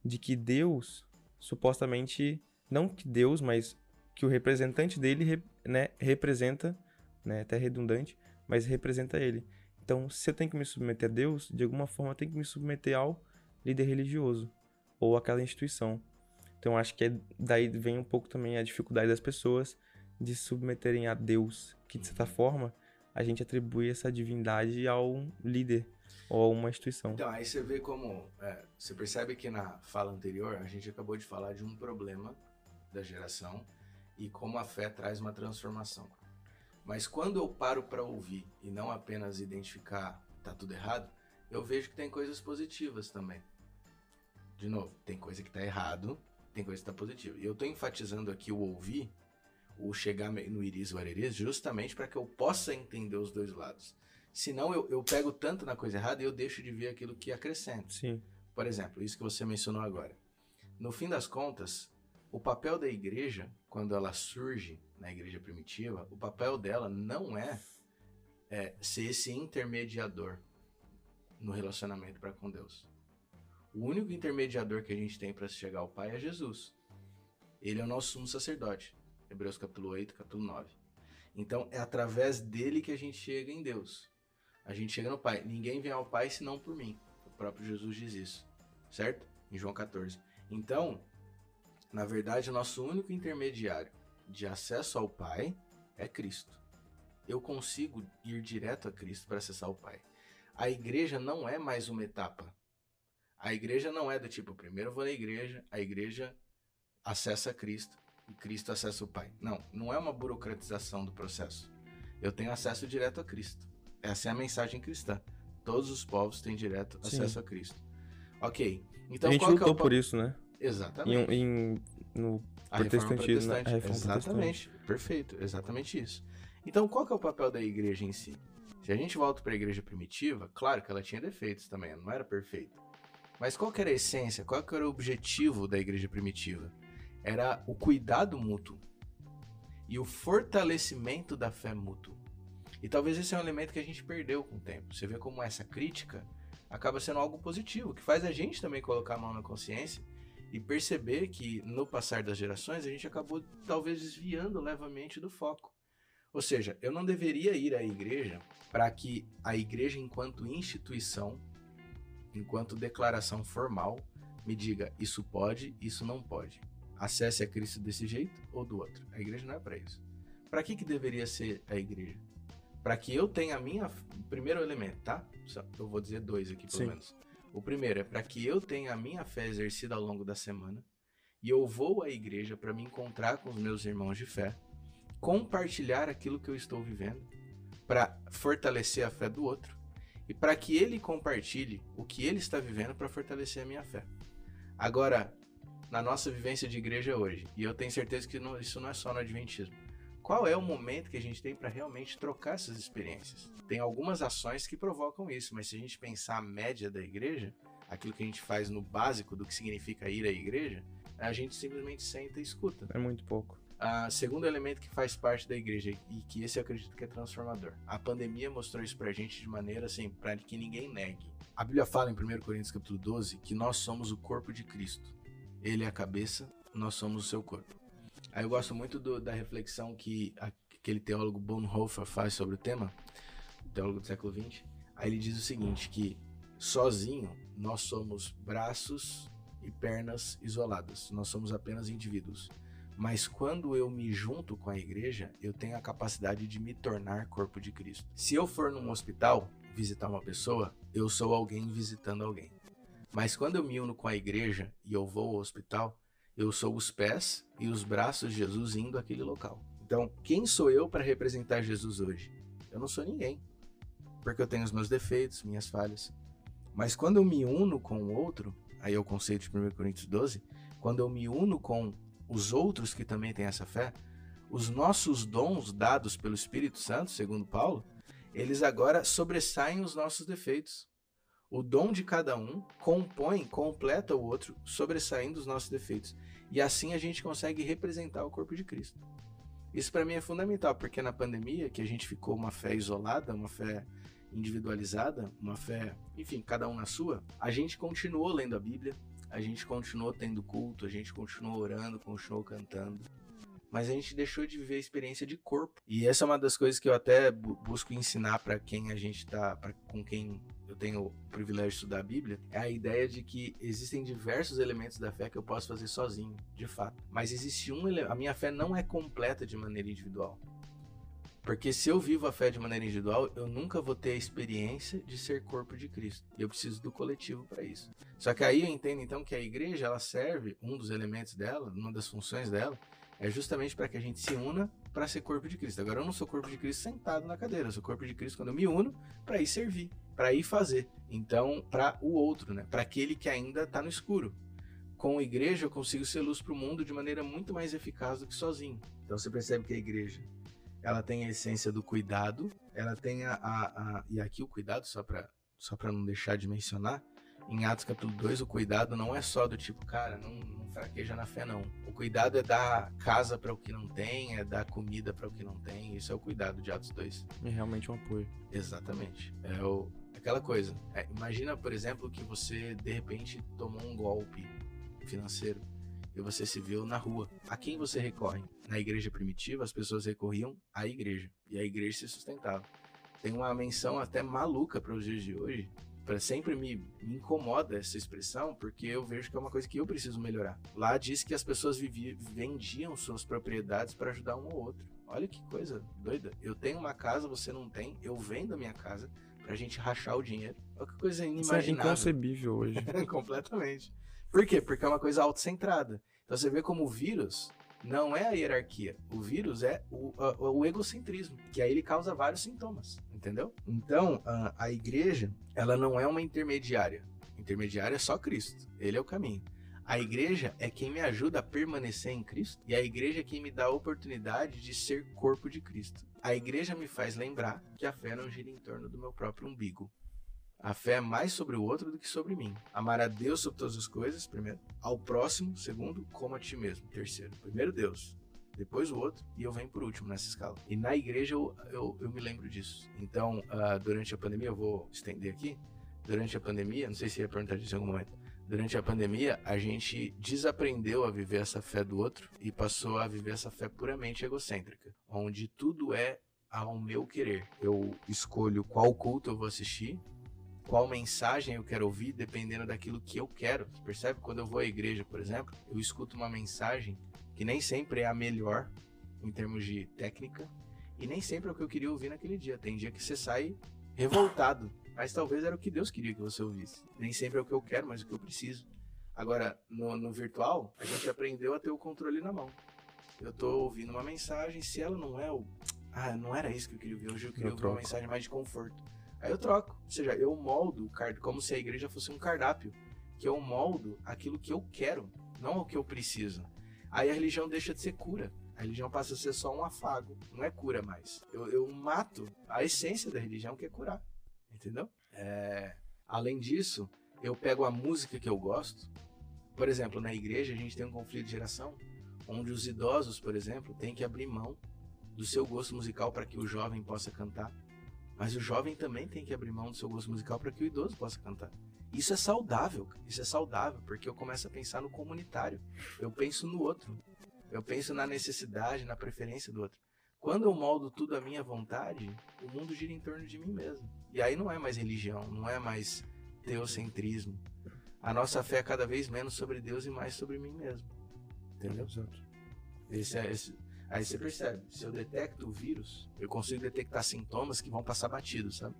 Speaker 1: de que Deus supostamente não que Deus, mas que o representante dele né, representa, né, até redundante, mas representa ele. Então, se eu tenho que me submeter a Deus, de alguma forma eu tenho que me submeter ao líder religioso ou àquela instituição. Então, acho que é, daí vem um pouco também a dificuldade das pessoas de se submeterem a Deus, que de certa forma a gente atribui essa divindade ao líder ou a uma instituição.
Speaker 2: Então, aí você vê como. é, você percebe que na fala anterior a gente acabou de falar de um problema da geração e como a fé traz uma transformação. Mas quando eu paro para ouvir e não apenas identificar tá tudo errado, eu vejo que tem coisas positivas também. De novo, tem coisa que tá errado, tem coisa que tá positiva. E eu tô enfatizando aqui o ouvir, o chegar no iris e o areris, justamente para que eu possa entender os dois lados. Senão eu, eu pego tanto na coisa errada e eu deixo de ver aquilo que acrescenta.
Speaker 1: Sim,
Speaker 2: Por exemplo, isso que você mencionou agora. No fim das contas, o papel da igreja, quando ela surge na igreja primitiva, o papel dela não é, é ser esse intermediador no relacionamento para com Deus. O único intermediador que a gente tem para chegar ao Pai é Jesus. Ele é o nosso sumo sacerdote. Hebreus capítulo 8, capítulo 9. Então é através dele que a gente chega em Deus. a gente chega no Pai. Ninguém vem ao Pai senão por mim. O próprio Jesus diz isso, certo? Em João 14. Então, na verdade, o nosso único intermediário de acesso ao Pai é Cristo. Eu consigo ir direto a Cristo para acessar o Pai. A igreja não é mais uma etapa. A igreja não é do tipo, primeiro eu vou na igreja, a igreja acessa Cristo e Cristo acessa o Pai. Não, não é uma burocratização do processo. Eu tenho acesso direto a Cristo. Essa é a mensagem cristã. Todos os povos têm direto acesso Sim. a Cristo. Ok.
Speaker 1: Então, a gente lutou é o... por isso, né?
Speaker 2: Exatamente.
Speaker 1: Em, em, no
Speaker 2: a protestantismo. Né? A exatamente. Perfeito. Exatamente isso. Então, qual que é o papel da igreja em si? Se a gente volta para a igreja primitiva, claro que ela tinha defeitos também, não era perfeita. Mas qual que era a essência? Qual que era o objetivo da igreja primitiva? Era o cuidado mútuo e o fortalecimento da fé mútua. E talvez esse é um elemento que a gente perdeu com o tempo. Você vê como essa crítica acaba sendo algo positivo, que faz a gente também colocar a mão na consciência e perceber que no passar das gerações a gente acabou talvez desviando levemente do foco. Ou seja, eu não deveria ir à igreja para que a igreja, enquanto instituição, enquanto declaração formal, me diga isso pode, isso não pode. Acesse a Cristo desse jeito ou do outro. A igreja não é para isso. Para que, que deveria ser a igreja? Para que eu tenha a minha. Primeiro elemento, tá? Eu vou dizer dois aqui, pelo Sim. menos. O primeiro é para que eu tenha a minha fé exercida ao longo da semana e eu vou à igreja para me encontrar com os meus irmãos de fé, compartilhar aquilo que eu estou vivendo, para fortalecer a fé do outro e para que ele compartilhe o que ele está vivendo para fortalecer a minha fé. Agora, na nossa vivência de igreja hoje, e eu tenho certeza que isso não é só no Adventismo, qual é o momento que a gente tem para realmente trocar essas experiências? Tem algumas ações que provocam isso, mas se a gente pensar a média da igreja, aquilo que a gente faz no básico do que significa ir à igreja, a gente simplesmente senta e escuta.
Speaker 1: É muito pouco.
Speaker 2: Uh, segundo elemento que faz parte da igreja e que esse eu acredito que é transformador. A pandemia mostrou isso pra gente de maneira assim, para que ninguém negue. A Bíblia fala em 1 Coríntios capítulo 12 que nós somos o corpo de Cristo. Ele é a cabeça, nós somos o seu corpo. Aí eu gosto muito do, da reflexão que aquele teólogo Bonhoeffer faz sobre o tema, teólogo do século XX. Aí ele diz o seguinte, que sozinho nós somos braços e pernas isoladas, nós somos apenas indivíduos. Mas quando eu me junto com a igreja, eu tenho a capacidade de me tornar corpo de Cristo. Se eu for num hospital visitar uma pessoa, eu sou alguém visitando alguém. Mas quando eu me uno com a igreja e eu vou ao hospital, eu sou os pés e os braços de Jesus indo àquele local. Então, quem sou eu para representar Jesus hoje? Eu não sou ninguém. Porque eu tenho os meus defeitos, minhas falhas. Mas quando eu me uno com o outro, aí é o conceito de 1 Coríntios 12, quando eu me uno com os outros que também têm essa fé, os nossos dons dados pelo Espírito Santo, segundo Paulo, eles agora sobressaem os nossos defeitos. O dom de cada um compõe, completa o outro, sobressaindo os nossos defeitos. E assim a gente consegue representar o corpo de Cristo. Isso para mim é fundamental, porque na pandemia, que a gente ficou uma fé isolada, uma fé individualizada, uma fé, enfim, cada um na sua, a gente continuou lendo a Bíblia, a gente continuou tendo culto, a gente continuou orando, continuou cantando mas a gente deixou de viver a experiência de corpo. E essa é uma das coisas que eu até busco ensinar para quem a gente tá, pra, com quem eu tenho o privilégio de estudar a Bíblia, é a ideia de que existem diversos elementos da fé que eu posso fazer sozinho, de fato. Mas existe um, a minha fé não é completa de maneira individual. Porque se eu vivo a fé de maneira individual, eu nunca vou ter a experiência de ser corpo de Cristo. Eu preciso do coletivo para isso. Só que aí eu entendo então que a igreja ela serve um dos elementos dela, uma das funções dela, é justamente para que a gente se una para ser corpo de Cristo. Agora eu não sou corpo de Cristo sentado na cadeira, eu sou corpo de Cristo quando eu me uno para ir servir, para ir fazer. Então, para o outro, né? Para aquele que ainda está no escuro. Com a igreja eu consigo ser luz para o mundo de maneira muito mais eficaz do que sozinho. Então você percebe que a igreja ela tem a essência do cuidado, ela tem a, a, a e aqui o cuidado só para só para não deixar de mencionar, em Atos capítulo 2, o cuidado não é só do tipo, cara, não, não fraqueja na fé, não. O cuidado é dar casa para o que não tem, é dar comida para o que não tem. Isso é o cuidado de Atos 2.
Speaker 1: É realmente um apoio.
Speaker 2: Exatamente. É o, aquela coisa. É, imagina, por exemplo, que você de repente tomou um golpe financeiro e você se viu na rua. A quem você recorre? Na igreja primitiva, as pessoas recorriam à igreja e a igreja se sustentava. tem uma menção até maluca para os dias de hoje. Pra sempre me, me incomoda essa expressão, porque eu vejo que é uma coisa que eu preciso melhorar. Lá diz que as pessoas viviam, vendiam suas propriedades para ajudar um ao outro. Olha que coisa doida. Eu tenho uma casa, você não tem, eu vendo a minha casa pra gente rachar o dinheiro. Olha que coisa inimaginável.
Speaker 1: Isso é inconcebível hoje.
Speaker 2: Completamente. Por quê? Porque é uma coisa autocentrada. Então você vê como o vírus não é a hierarquia. O vírus é o, o, o egocentrismo, que aí ele causa vários sintomas, entendeu? Então, a, a igreja, ela não é uma intermediária. Intermediária é só Cristo. Ele é o caminho. A igreja é quem me ajuda a permanecer em Cristo e a igreja é quem me dá a oportunidade de ser corpo de Cristo. A igreja me faz lembrar que a fé não gira em torno do meu próprio umbigo. A fé é mais sobre o outro do que sobre mim. Amar a Deus sobre todas as coisas, primeiro. Ao próximo, segundo, como a ti mesmo, terceiro. Primeiro Deus, depois o outro, e eu venho por último nessa escala. E na igreja eu, eu, eu me lembro disso. Então, uh, durante a pandemia, eu vou estender aqui. Durante a pandemia, não sei se ia perguntar disso em algum momento. Durante a pandemia, a gente desaprendeu a viver essa fé do outro e passou a viver essa fé puramente egocêntrica, onde tudo é ao meu querer. Eu escolho qual culto eu vou assistir, qual mensagem eu quero ouvir, dependendo daquilo que eu quero. Você percebe? Quando eu vou à igreja, por exemplo, eu escuto uma mensagem que nem sempre é a melhor em termos de técnica e nem sempre é o que eu queria ouvir naquele dia. Tem dia que você sai revoltado, mas talvez era o que Deus queria que você ouvisse. Nem sempre é o que eu quero, mas o que eu preciso. Agora, no, no virtual, a gente aprendeu a ter o controle na mão. Eu tô ouvindo uma mensagem, se ela não é o. Ah, não era isso que eu queria ouvir. Hoje eu queria eu ouvir uma mensagem mais de conforto. Aí eu troco. Ou seja, eu moldo como se a igreja fosse um cardápio. Que eu moldo aquilo que eu quero, não o que eu preciso. Aí a religião deixa de ser cura. A religião passa a ser só um afago, não é cura mais. Eu, eu mato a essência da religião, que é curar. Entendeu? É... Além disso, eu pego a música que eu gosto. Por exemplo, na igreja a gente tem um conflito de geração, onde os idosos, por exemplo, têm que abrir mão do seu gosto musical para que o jovem possa cantar. Mas o jovem também tem que abrir mão do seu gosto musical para que o idoso possa cantar. Isso é saudável, isso é saudável, porque eu começo a pensar no comunitário. Eu penso no outro. Eu penso na necessidade, na preferência do outro. Quando eu moldo tudo à minha vontade, o mundo gira em torno de mim mesmo. E aí não é mais religião, não é mais teocentrismo. A nossa fé é cada vez menos sobre Deus e mais sobre mim mesmo. Entendeu? Exato. Esse é, esse, Aí você percebe, se eu detecto o vírus, eu consigo detectar sintomas que vão passar batidos, sabe?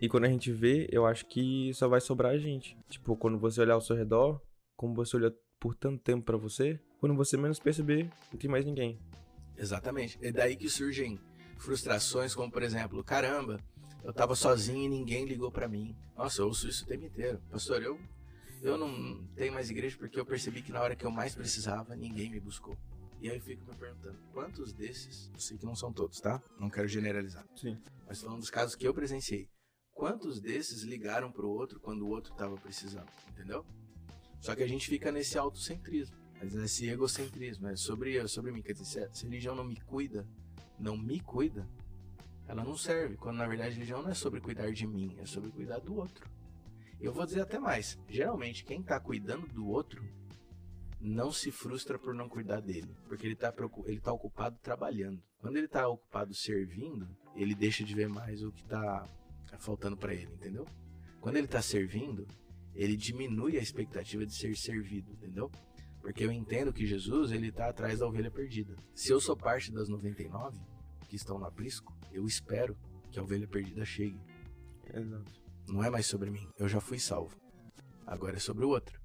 Speaker 1: E quando a gente vê, eu acho que só vai sobrar a gente. Tipo, quando você olhar ao seu redor, como você olha por tanto tempo para você, quando você menos perceber, não tem mais ninguém.
Speaker 2: Exatamente. É daí que surgem frustrações como, por exemplo, caramba, eu tava sozinho e ninguém ligou para mim. Nossa, eu ouço isso o tempo inteiro. Pastor, eu, eu não tenho mais igreja porque eu percebi que na hora que eu mais precisava, ninguém me buscou. E aí eu fico me perguntando, quantos desses, eu sei que não são todos, tá? Não quero generalizar.
Speaker 1: Sim.
Speaker 2: Mas falando dos casos que eu presenciei, quantos desses ligaram pro outro quando o outro tava precisando, entendeu? Só que a gente fica nesse autocentrismo, nesse egocentrismo, é sobre eu, sobre mim. Quer dizer, se a religião não me cuida, não me cuida, ela não serve. Quando na verdade a religião não é sobre cuidar de mim, é sobre cuidar do outro. Eu vou dizer até mais. Geralmente, quem está cuidando do outro não se frustra por não cuidar dele, porque ele está ele tá ocupado trabalhando. Quando ele está ocupado servindo, ele deixa de ver mais o que está faltando para ele, entendeu? Quando ele está servindo, ele diminui a expectativa de ser servido, entendeu? Porque eu entendo que Jesus ele está atrás da ovelha perdida. Se eu sou parte das 99 que estão no aprisco, eu espero que a ovelha perdida chegue.
Speaker 1: Exato.
Speaker 2: Não é mais sobre mim. Eu já fui salvo. Agora é sobre o outro.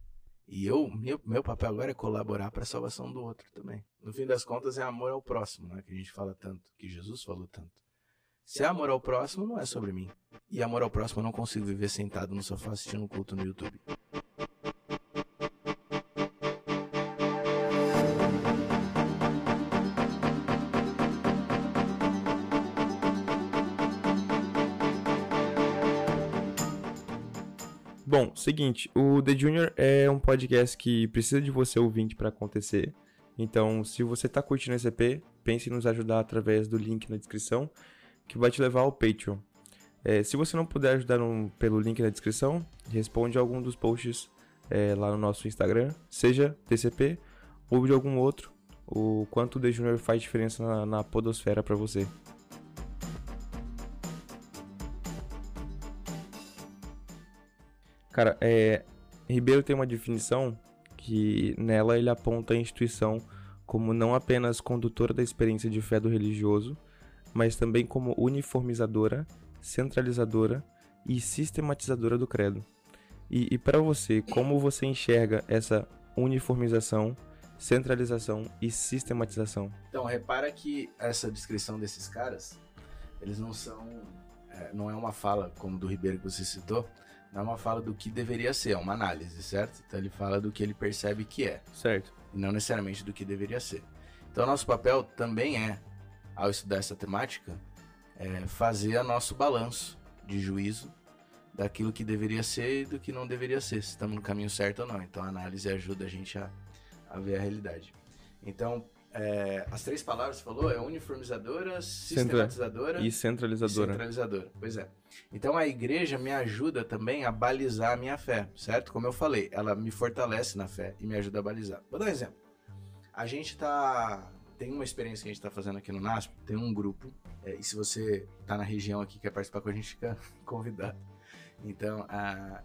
Speaker 2: E eu, meu, meu papel agora é colaborar para a salvação do outro também. No fim das contas, é amor ao próximo, né? Que a gente fala tanto, que Jesus falou tanto. Se é amor ao próximo, não é sobre mim. E amor ao próximo, eu não consigo viver sentado no sofá assistindo um culto no YouTube.
Speaker 1: Seguinte, o The Junior é um podcast que precisa de você ouvinte para acontecer. Então, se você tá curtindo esse EP, pense em nos ajudar através do link na descrição, que vai te levar ao Patreon. É, se você não puder ajudar no, pelo link na descrição, responde algum dos posts é, lá no nosso Instagram, seja TCP ou de algum outro, o quanto o The Junior faz diferença na, na podosfera para você. Cara, é, Ribeiro tem uma definição que nela ele aponta a instituição como não apenas condutora da experiência de fé do religioso, mas também como uniformizadora, centralizadora e sistematizadora do credo. E, e para você, como você enxerga essa uniformização, centralização e sistematização?
Speaker 2: Então, repara que essa descrição desses caras, eles não são. É, não é uma fala como do Ribeiro que você citou, não é uma fala do que deveria ser, é uma análise, certo? Então ele fala do que ele percebe que é.
Speaker 1: Certo.
Speaker 2: E não necessariamente do que deveria ser. Então nosso papel também é, ao estudar essa temática, é fazer o nosso balanço de juízo daquilo que deveria ser e do que não deveria ser, se estamos no caminho certo ou não. Então a análise ajuda a gente a, a ver a realidade. Então, é, as três palavras que você falou é uniformizadora, sistematizadora
Speaker 1: e centralizadora.
Speaker 2: E centralizadora, pois é. Então a igreja me ajuda também a balizar a minha fé, certo? Como eu falei, ela me fortalece na fé e me ajuda a balizar. Vou dar um exemplo. A gente tá. Tem uma experiência que a gente está fazendo aqui no NASP, tem um grupo, é, e se você tá na região aqui quer participar com a gente, fica convidado. Então,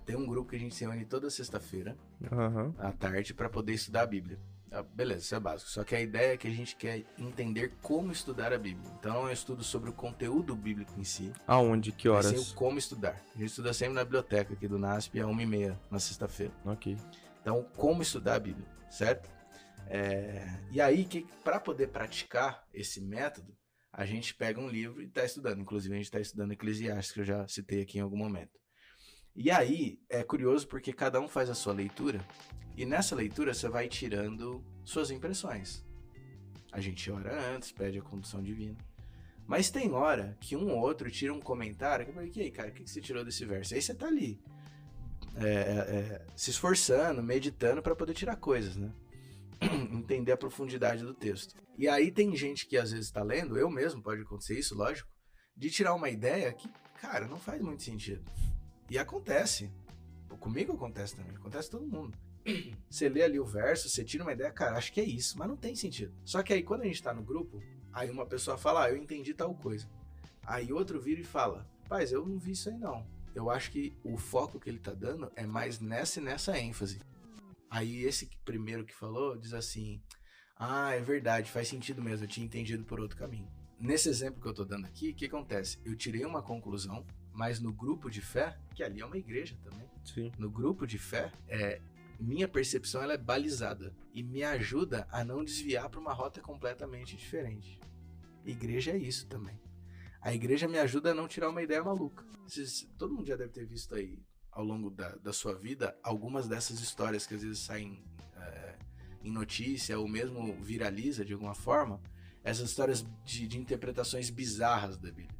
Speaker 2: tem um grupo que a gente se reúne toda sexta-feira,
Speaker 1: uhum.
Speaker 2: à tarde, para poder estudar a Bíblia. Ah, beleza, isso é básico. Só que a ideia é que a gente quer entender como estudar a Bíblia. Então é um estudo sobre o conteúdo bíblico em si.
Speaker 1: Aonde? Que horas?
Speaker 2: Assim, como estudar. A gente estuda sempre na biblioteca aqui do NASP, às 1h30 na sexta-feira.
Speaker 1: Ok.
Speaker 2: Então, como estudar a Bíblia, certo? É... E aí, que para poder praticar esse método, a gente pega um livro e está estudando. Inclusive, a gente está estudando Eclesiastes, que eu já citei aqui em algum momento. E aí, é curioso porque cada um faz a sua leitura e nessa leitura você vai tirando suas impressões. A gente ora antes, pede a condução divina. Mas tem hora que um ou outro tira um comentário que falei, e aí, cara, o que você tirou desse verso? Aí você tá ali, é, é, é se esforçando, meditando para poder tirar coisas, né? Entender a profundidade do texto. E aí tem gente que às vezes tá lendo, eu mesmo, pode acontecer isso, lógico, de tirar uma ideia que, cara, não faz muito sentido. E acontece. Comigo acontece também, acontece todo mundo. Você lê ali o verso, você tira uma ideia, cara, acho que é isso, mas não tem sentido. Só que aí quando a gente tá no grupo, aí uma pessoa fala, ah, eu entendi tal coisa. Aí outro vira e fala, paz, eu não vi isso aí não. Eu acho que o foco que ele tá dando é mais nessa e nessa ênfase. Aí esse primeiro que falou diz assim: Ah, é verdade, faz sentido mesmo, eu tinha entendido por outro caminho. Nesse exemplo que eu tô dando aqui, o que acontece? Eu tirei uma conclusão, mas no grupo de fé, que ali é uma igreja também.
Speaker 1: Sim.
Speaker 2: No grupo de fé, é, minha percepção ela é balizada e me ajuda a não desviar para uma rota completamente diferente. Igreja é isso também. A igreja me ajuda a não tirar uma ideia maluca. todo mundo já deve ter visto aí ao longo da, da sua vida algumas dessas histórias que às vezes saem é, em notícia ou mesmo viraliza de alguma forma. Essas histórias de, de interpretações bizarras da Bíblia.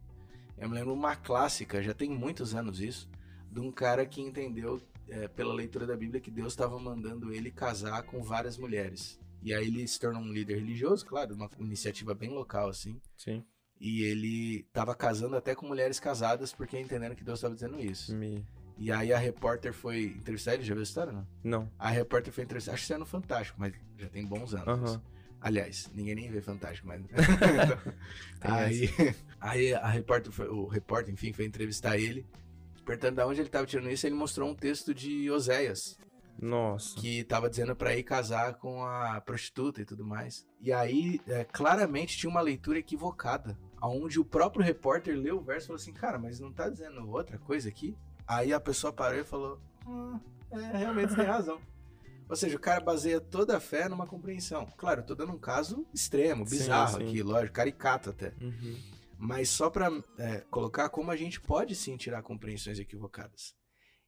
Speaker 2: Eu me lembro uma clássica, já tem muitos anos isso, de um cara que entendeu é, pela leitura da Bíblia que Deus estava mandando ele casar com várias mulheres. E aí ele se tornou um líder religioso, claro, uma iniciativa bem local, assim.
Speaker 1: Sim.
Speaker 2: E ele estava casando até com mulheres casadas porque entendendo que Deus estava dizendo isso.
Speaker 1: Me...
Speaker 2: E aí a repórter foi entrevistar ele, já viu a história, não?
Speaker 1: Não.
Speaker 2: A repórter foi entrevistar, acho que isso é no Fantástico, mas já tem bons anos.
Speaker 1: Uhum.
Speaker 2: Aliás, ninguém nem vê Fantástico, mas... aí, aí a repórter, o repórter, enfim, foi entrevistar ele perguntando de onde ele estava tirando isso, ele mostrou um texto de Oséias.
Speaker 1: Nossa.
Speaker 2: Que estava dizendo para ir casar com a prostituta e tudo mais. E aí, é, claramente tinha uma leitura equivocada. Onde o próprio repórter leu o verso e falou assim: Cara, mas não tá dizendo outra coisa aqui? Aí a pessoa parou e falou: hum, É, realmente tem razão. Ou seja, o cara baseia toda a fé numa compreensão. Claro, eu tô dando um caso extremo, bizarro sim, sim. aqui, lógico, caricato até.
Speaker 1: Uhum
Speaker 2: mas só para é, colocar como a gente pode sim tirar compreensões equivocadas.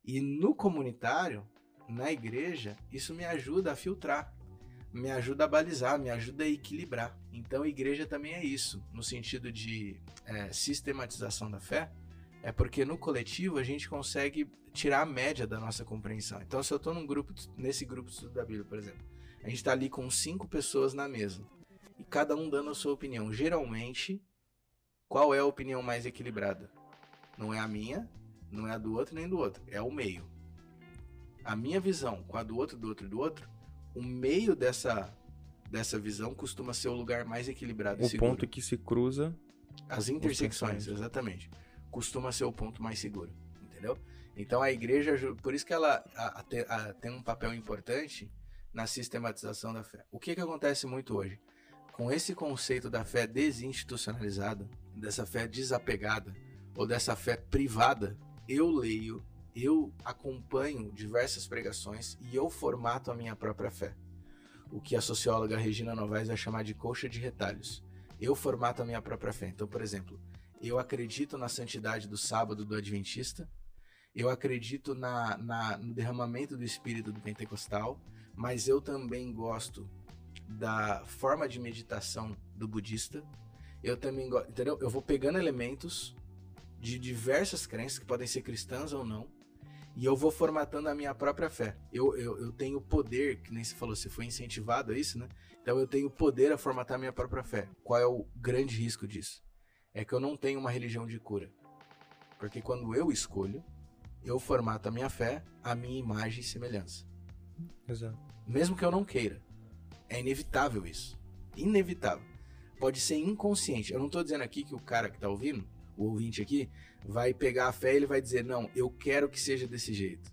Speaker 2: E no comunitário, na igreja, isso me ajuda a filtrar, me ajuda a balizar, me ajuda a equilibrar. Então, a igreja também é isso, no sentido de é, sistematização da fé, é porque no coletivo a gente consegue tirar a média da nossa compreensão. Então, se eu estou num grupo, nesse grupo de estudo da Bíblia, por exemplo, a gente está ali com cinco pessoas na mesa e cada um dando a sua opinião. Geralmente, qual é a opinião mais equilibrada? Não é a minha, não é a do outro nem do outro, é o meio. A minha visão com a do outro, do outro e do outro, o meio dessa dessa visão costuma ser o lugar mais equilibrado
Speaker 1: o ponto que se cruza
Speaker 2: as intersecções, exatamente. Costuma ser o ponto mais seguro, entendeu? Então a igreja, por isso que ela a, a, tem um papel importante na sistematização da fé. O que, que acontece muito hoje? Com esse conceito da fé desinstitucionalizada, dessa fé desapegada, ou dessa fé privada, eu leio, eu acompanho diversas pregações e eu formato a minha própria fé. O que a socióloga Regina Novaes vai chamar de coxa de retalhos. Eu formato a minha própria fé. Então, por exemplo, eu acredito na santidade do sábado do Adventista, eu acredito na, na, no derramamento do espírito do pentecostal, mas eu também gosto da forma de meditação do budista. Eu também gosto, entendeu? Eu vou pegando elementos de diversas crenças que podem ser cristãs ou não, e eu vou formatando a minha própria fé. Eu, eu, eu tenho poder, que nem você falou, você foi incentivado a isso, né? Então eu tenho poder a formatar a minha própria fé. Qual é o grande risco disso? É que eu não tenho uma religião de cura. Porque quando eu escolho, eu formato a minha fé à minha imagem e semelhança.
Speaker 1: Exato.
Speaker 2: Mesmo que eu não queira. É inevitável isso. Inevitável. Pode ser inconsciente. Eu não estou dizendo aqui que o cara que está ouvindo, o ouvinte aqui, vai pegar a fé e ele vai dizer: Não, eu quero que seja desse jeito.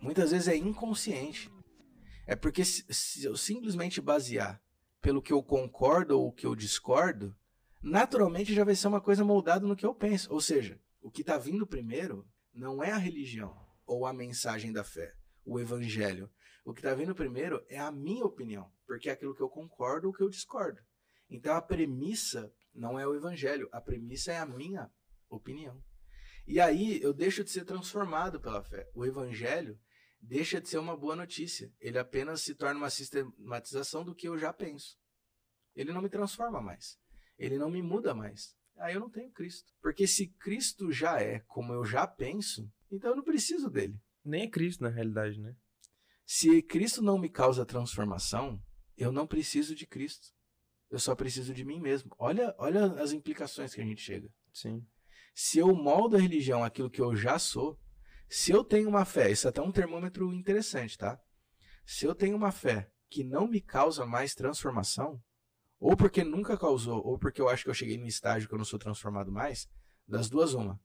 Speaker 2: Muitas vezes é inconsciente. É porque se, se eu simplesmente basear pelo que eu concordo ou o que eu discordo, naturalmente já vai ser uma coisa moldada no que eu penso. Ou seja, o que está vindo primeiro não é a religião ou a mensagem da fé, o evangelho. O que está vindo primeiro é a minha opinião, porque é aquilo que eu concordo ou que eu discordo. Então a premissa não é o evangelho, a premissa é a minha opinião. E aí eu deixo de ser transformado pela fé. O evangelho deixa de ser uma boa notícia. Ele apenas se torna uma sistematização do que eu já penso. Ele não me transforma mais. Ele não me muda mais. Aí eu não tenho Cristo. Porque se Cristo já é como eu já penso, então eu não preciso dele.
Speaker 1: Nem é Cristo na realidade, né?
Speaker 2: Se Cristo não me causa transformação, eu não preciso de Cristo. Eu só preciso de mim mesmo. Olha, olha as implicações que a gente chega.
Speaker 1: Sim.
Speaker 2: Se eu moldo a religião aquilo que eu já sou, se eu tenho uma fé, isso é até um termômetro interessante, tá? Se eu tenho uma fé que não me causa mais transformação, ou porque nunca causou, ou porque eu acho que eu cheguei num estágio que eu não sou transformado mais, das duas uma.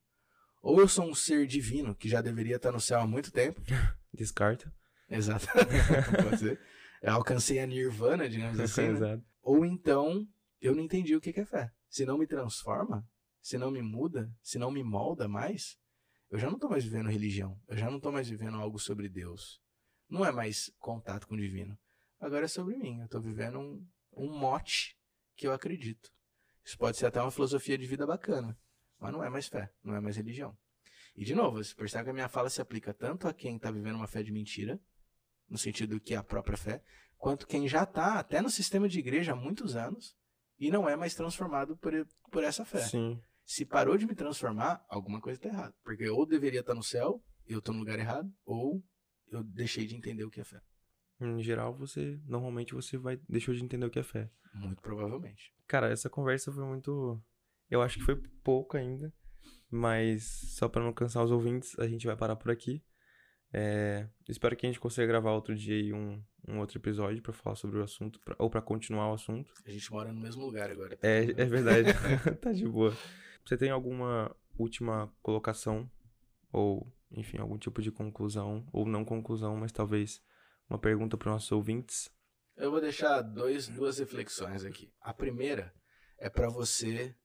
Speaker 2: Ou eu sou um ser divino que já deveria estar no céu há muito tempo.
Speaker 1: Descarta.
Speaker 2: Exato. Pode ser. Eu alcancei a nirvana, digamos assim. né? Ou então eu não entendi o que é fé. Se não me transforma, se não me muda, se não me molda mais, eu já não estou mais vivendo religião. Eu já não estou mais vivendo algo sobre Deus. Não é mais contato com o divino. Agora é sobre mim. Eu estou vivendo um, um mote que eu acredito. Isso pode ser até uma filosofia de vida bacana, mas não é mais fé, não é mais religião. E de novo, você percebe que a minha fala se aplica tanto a quem está vivendo uma fé de mentira, no sentido que é a própria fé, quanto quem já está até no sistema de igreja há muitos anos e não é mais transformado por, por essa fé.
Speaker 1: Sim.
Speaker 2: Se parou de me transformar, alguma coisa está errada. Porque ou deveria estar tá no céu, eu estou no lugar errado, ou eu deixei de entender o que é fé.
Speaker 1: Em geral, você normalmente você vai deixou de entender o que é fé.
Speaker 2: Muito provavelmente.
Speaker 1: Cara, essa conversa foi muito, eu acho que foi pouco ainda, mas só para não cansar os ouvintes, a gente vai parar por aqui. É, espero que a gente consiga gravar outro dia aí um, um outro episódio para falar sobre o assunto, pra, ou para continuar o assunto.
Speaker 2: A gente mora no mesmo lugar agora.
Speaker 1: Tá é, é verdade. tá de boa. Você tem alguma última colocação? Ou, enfim, algum tipo de conclusão? Ou não conclusão, mas talvez uma pergunta para os nossos ouvintes?
Speaker 2: Eu vou deixar dois, duas reflexões aqui. A primeira é para você.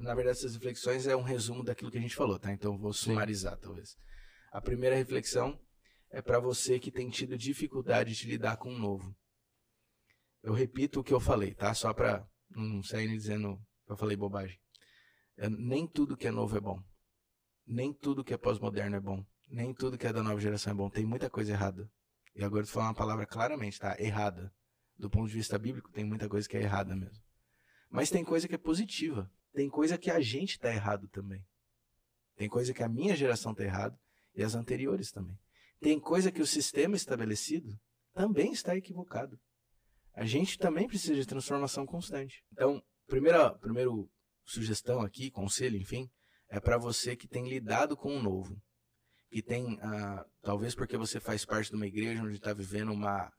Speaker 2: Na verdade, essas reflexões é um resumo daquilo que a gente falou, tá? Então vou sumarizar, Sim. talvez. A primeira reflexão é para você que tem tido dificuldade de lidar com o novo. Eu repito o que eu falei, tá? Só para não sair dizendo que eu falei bobagem. É, nem tudo que é novo é bom. Nem tudo que é pós-moderno é bom. Nem tudo que é da nova geração é bom. Tem muita coisa errada. E agora tô falando uma palavra claramente, tá? Errada. Do ponto de vista bíblico, tem muita coisa que é errada mesmo. Mas tem coisa que é positiva. Tem coisa que a gente tá errado também. Tem coisa que a minha geração tá errado e as anteriores também. Tem coisa que o sistema estabelecido também está equivocado. A gente também precisa de transformação constante. Então, primeira, primeiro sugestão aqui, conselho, enfim, é para você que tem lidado com o novo. Que tem, ah, talvez porque você faz parte de uma igreja onde está vivendo uma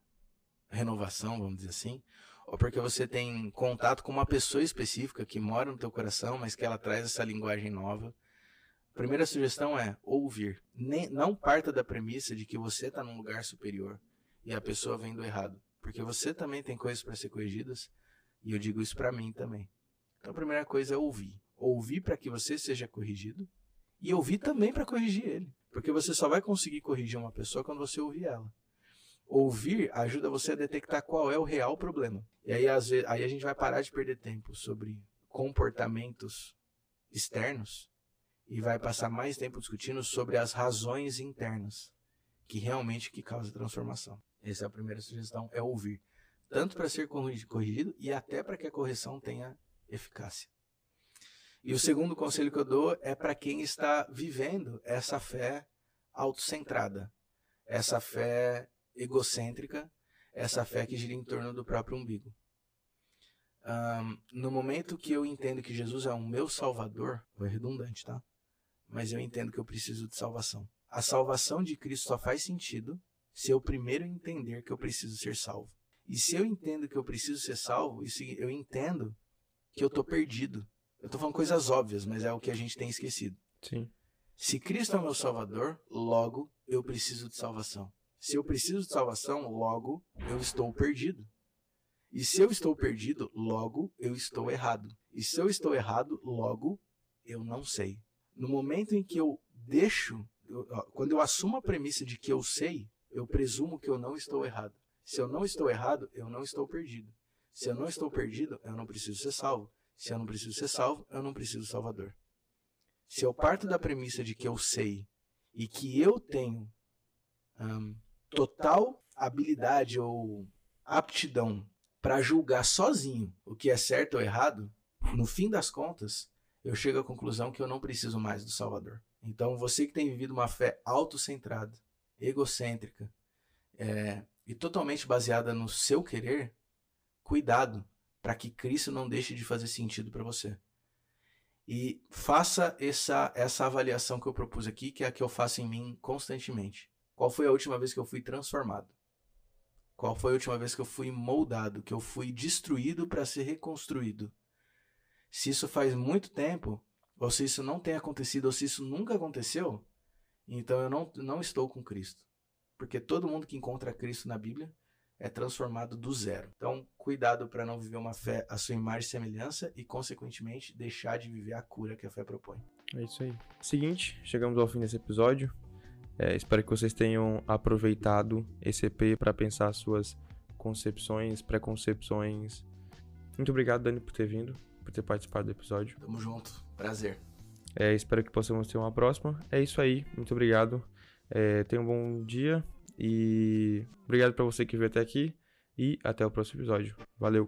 Speaker 2: renovação, vamos dizer assim, ou porque você tem contato com uma pessoa específica que mora no teu coração, mas que ela traz essa linguagem nova. Primeira sugestão é ouvir. Nem, não parta da premissa de que você está num lugar superior e a pessoa vem do errado. Porque você também tem coisas para ser corrigidas e eu digo isso para mim também. Então a primeira coisa é ouvir. Ouvir para que você seja corrigido e ouvir também para corrigir ele. Porque você só vai conseguir corrigir uma pessoa quando você ouvir ela. Ouvir ajuda você a detectar qual é o real problema. E aí, às vezes, aí a gente vai parar de perder tempo sobre comportamentos externos e vai passar mais tempo discutindo sobre as razões internas que realmente que causa transformação. Essa é a primeira sugestão, é ouvir. Tanto para ser corrigido e até para que a correção tenha eficácia. E o segundo conselho que eu dou é para quem está vivendo essa fé autocentrada, essa fé egocêntrica, essa fé que gira em torno do próprio umbigo. Um, no momento que eu entendo que Jesus é o meu salvador, foi redundante, tá? Mas eu entendo que eu preciso de salvação. A salvação de Cristo só faz sentido se eu primeiro entender que eu preciso ser salvo. E se eu entendo que eu preciso ser salvo, eu entendo que eu estou perdido. Eu estou falando coisas óbvias, mas é o que a gente tem esquecido.
Speaker 1: Sim.
Speaker 2: Se Cristo é o meu Salvador, logo eu preciso de salvação. Se eu preciso de salvação, logo eu estou perdido. E se eu estou perdido, logo eu estou errado. E se eu estou errado, logo eu não sei. No momento em que eu deixo, eu, quando eu assumo a premissa de que eu sei, eu presumo que eu não estou errado. Se eu não estou errado, eu não estou perdido. Se eu não estou perdido, eu não preciso ser salvo. Se eu não preciso ser salvo, eu não preciso Salvador. Se eu parto da premissa de que eu sei e que eu tenho um, total habilidade ou aptidão para julgar sozinho o que é certo ou errado, no fim das contas, eu chego à conclusão que eu não preciso mais do Salvador. Então, você que tem vivido uma fé autocentrada, egocêntrica é, e totalmente baseada no seu querer, cuidado, para que Cristo não deixe de fazer sentido para você. E faça essa, essa avaliação que eu propus aqui, que é a que eu faço em mim constantemente. Qual foi a última vez que eu fui transformado? Qual foi a última vez que eu fui moldado, que eu fui destruído para ser reconstruído? Se isso faz muito tempo, ou se isso não tem acontecido, ou se isso nunca aconteceu, então eu não, não estou com Cristo. Porque todo mundo que encontra Cristo na Bíblia é transformado do zero. Então, cuidado para não viver uma fé à sua imagem e semelhança e, consequentemente, deixar de viver a cura que a fé propõe.
Speaker 1: É isso aí. Seguinte, chegamos ao fim desse episódio. É, espero que vocês tenham aproveitado esse EP para pensar suas concepções, preconcepções. Muito obrigado, Dani, por ter vindo, por ter participado do episódio.
Speaker 2: Tamo junto. Prazer.
Speaker 1: É, espero que possamos ter uma próxima. É isso aí. Muito obrigado. É, tenha um bom dia e obrigado para você que veio até aqui e até o próximo episódio. Valeu!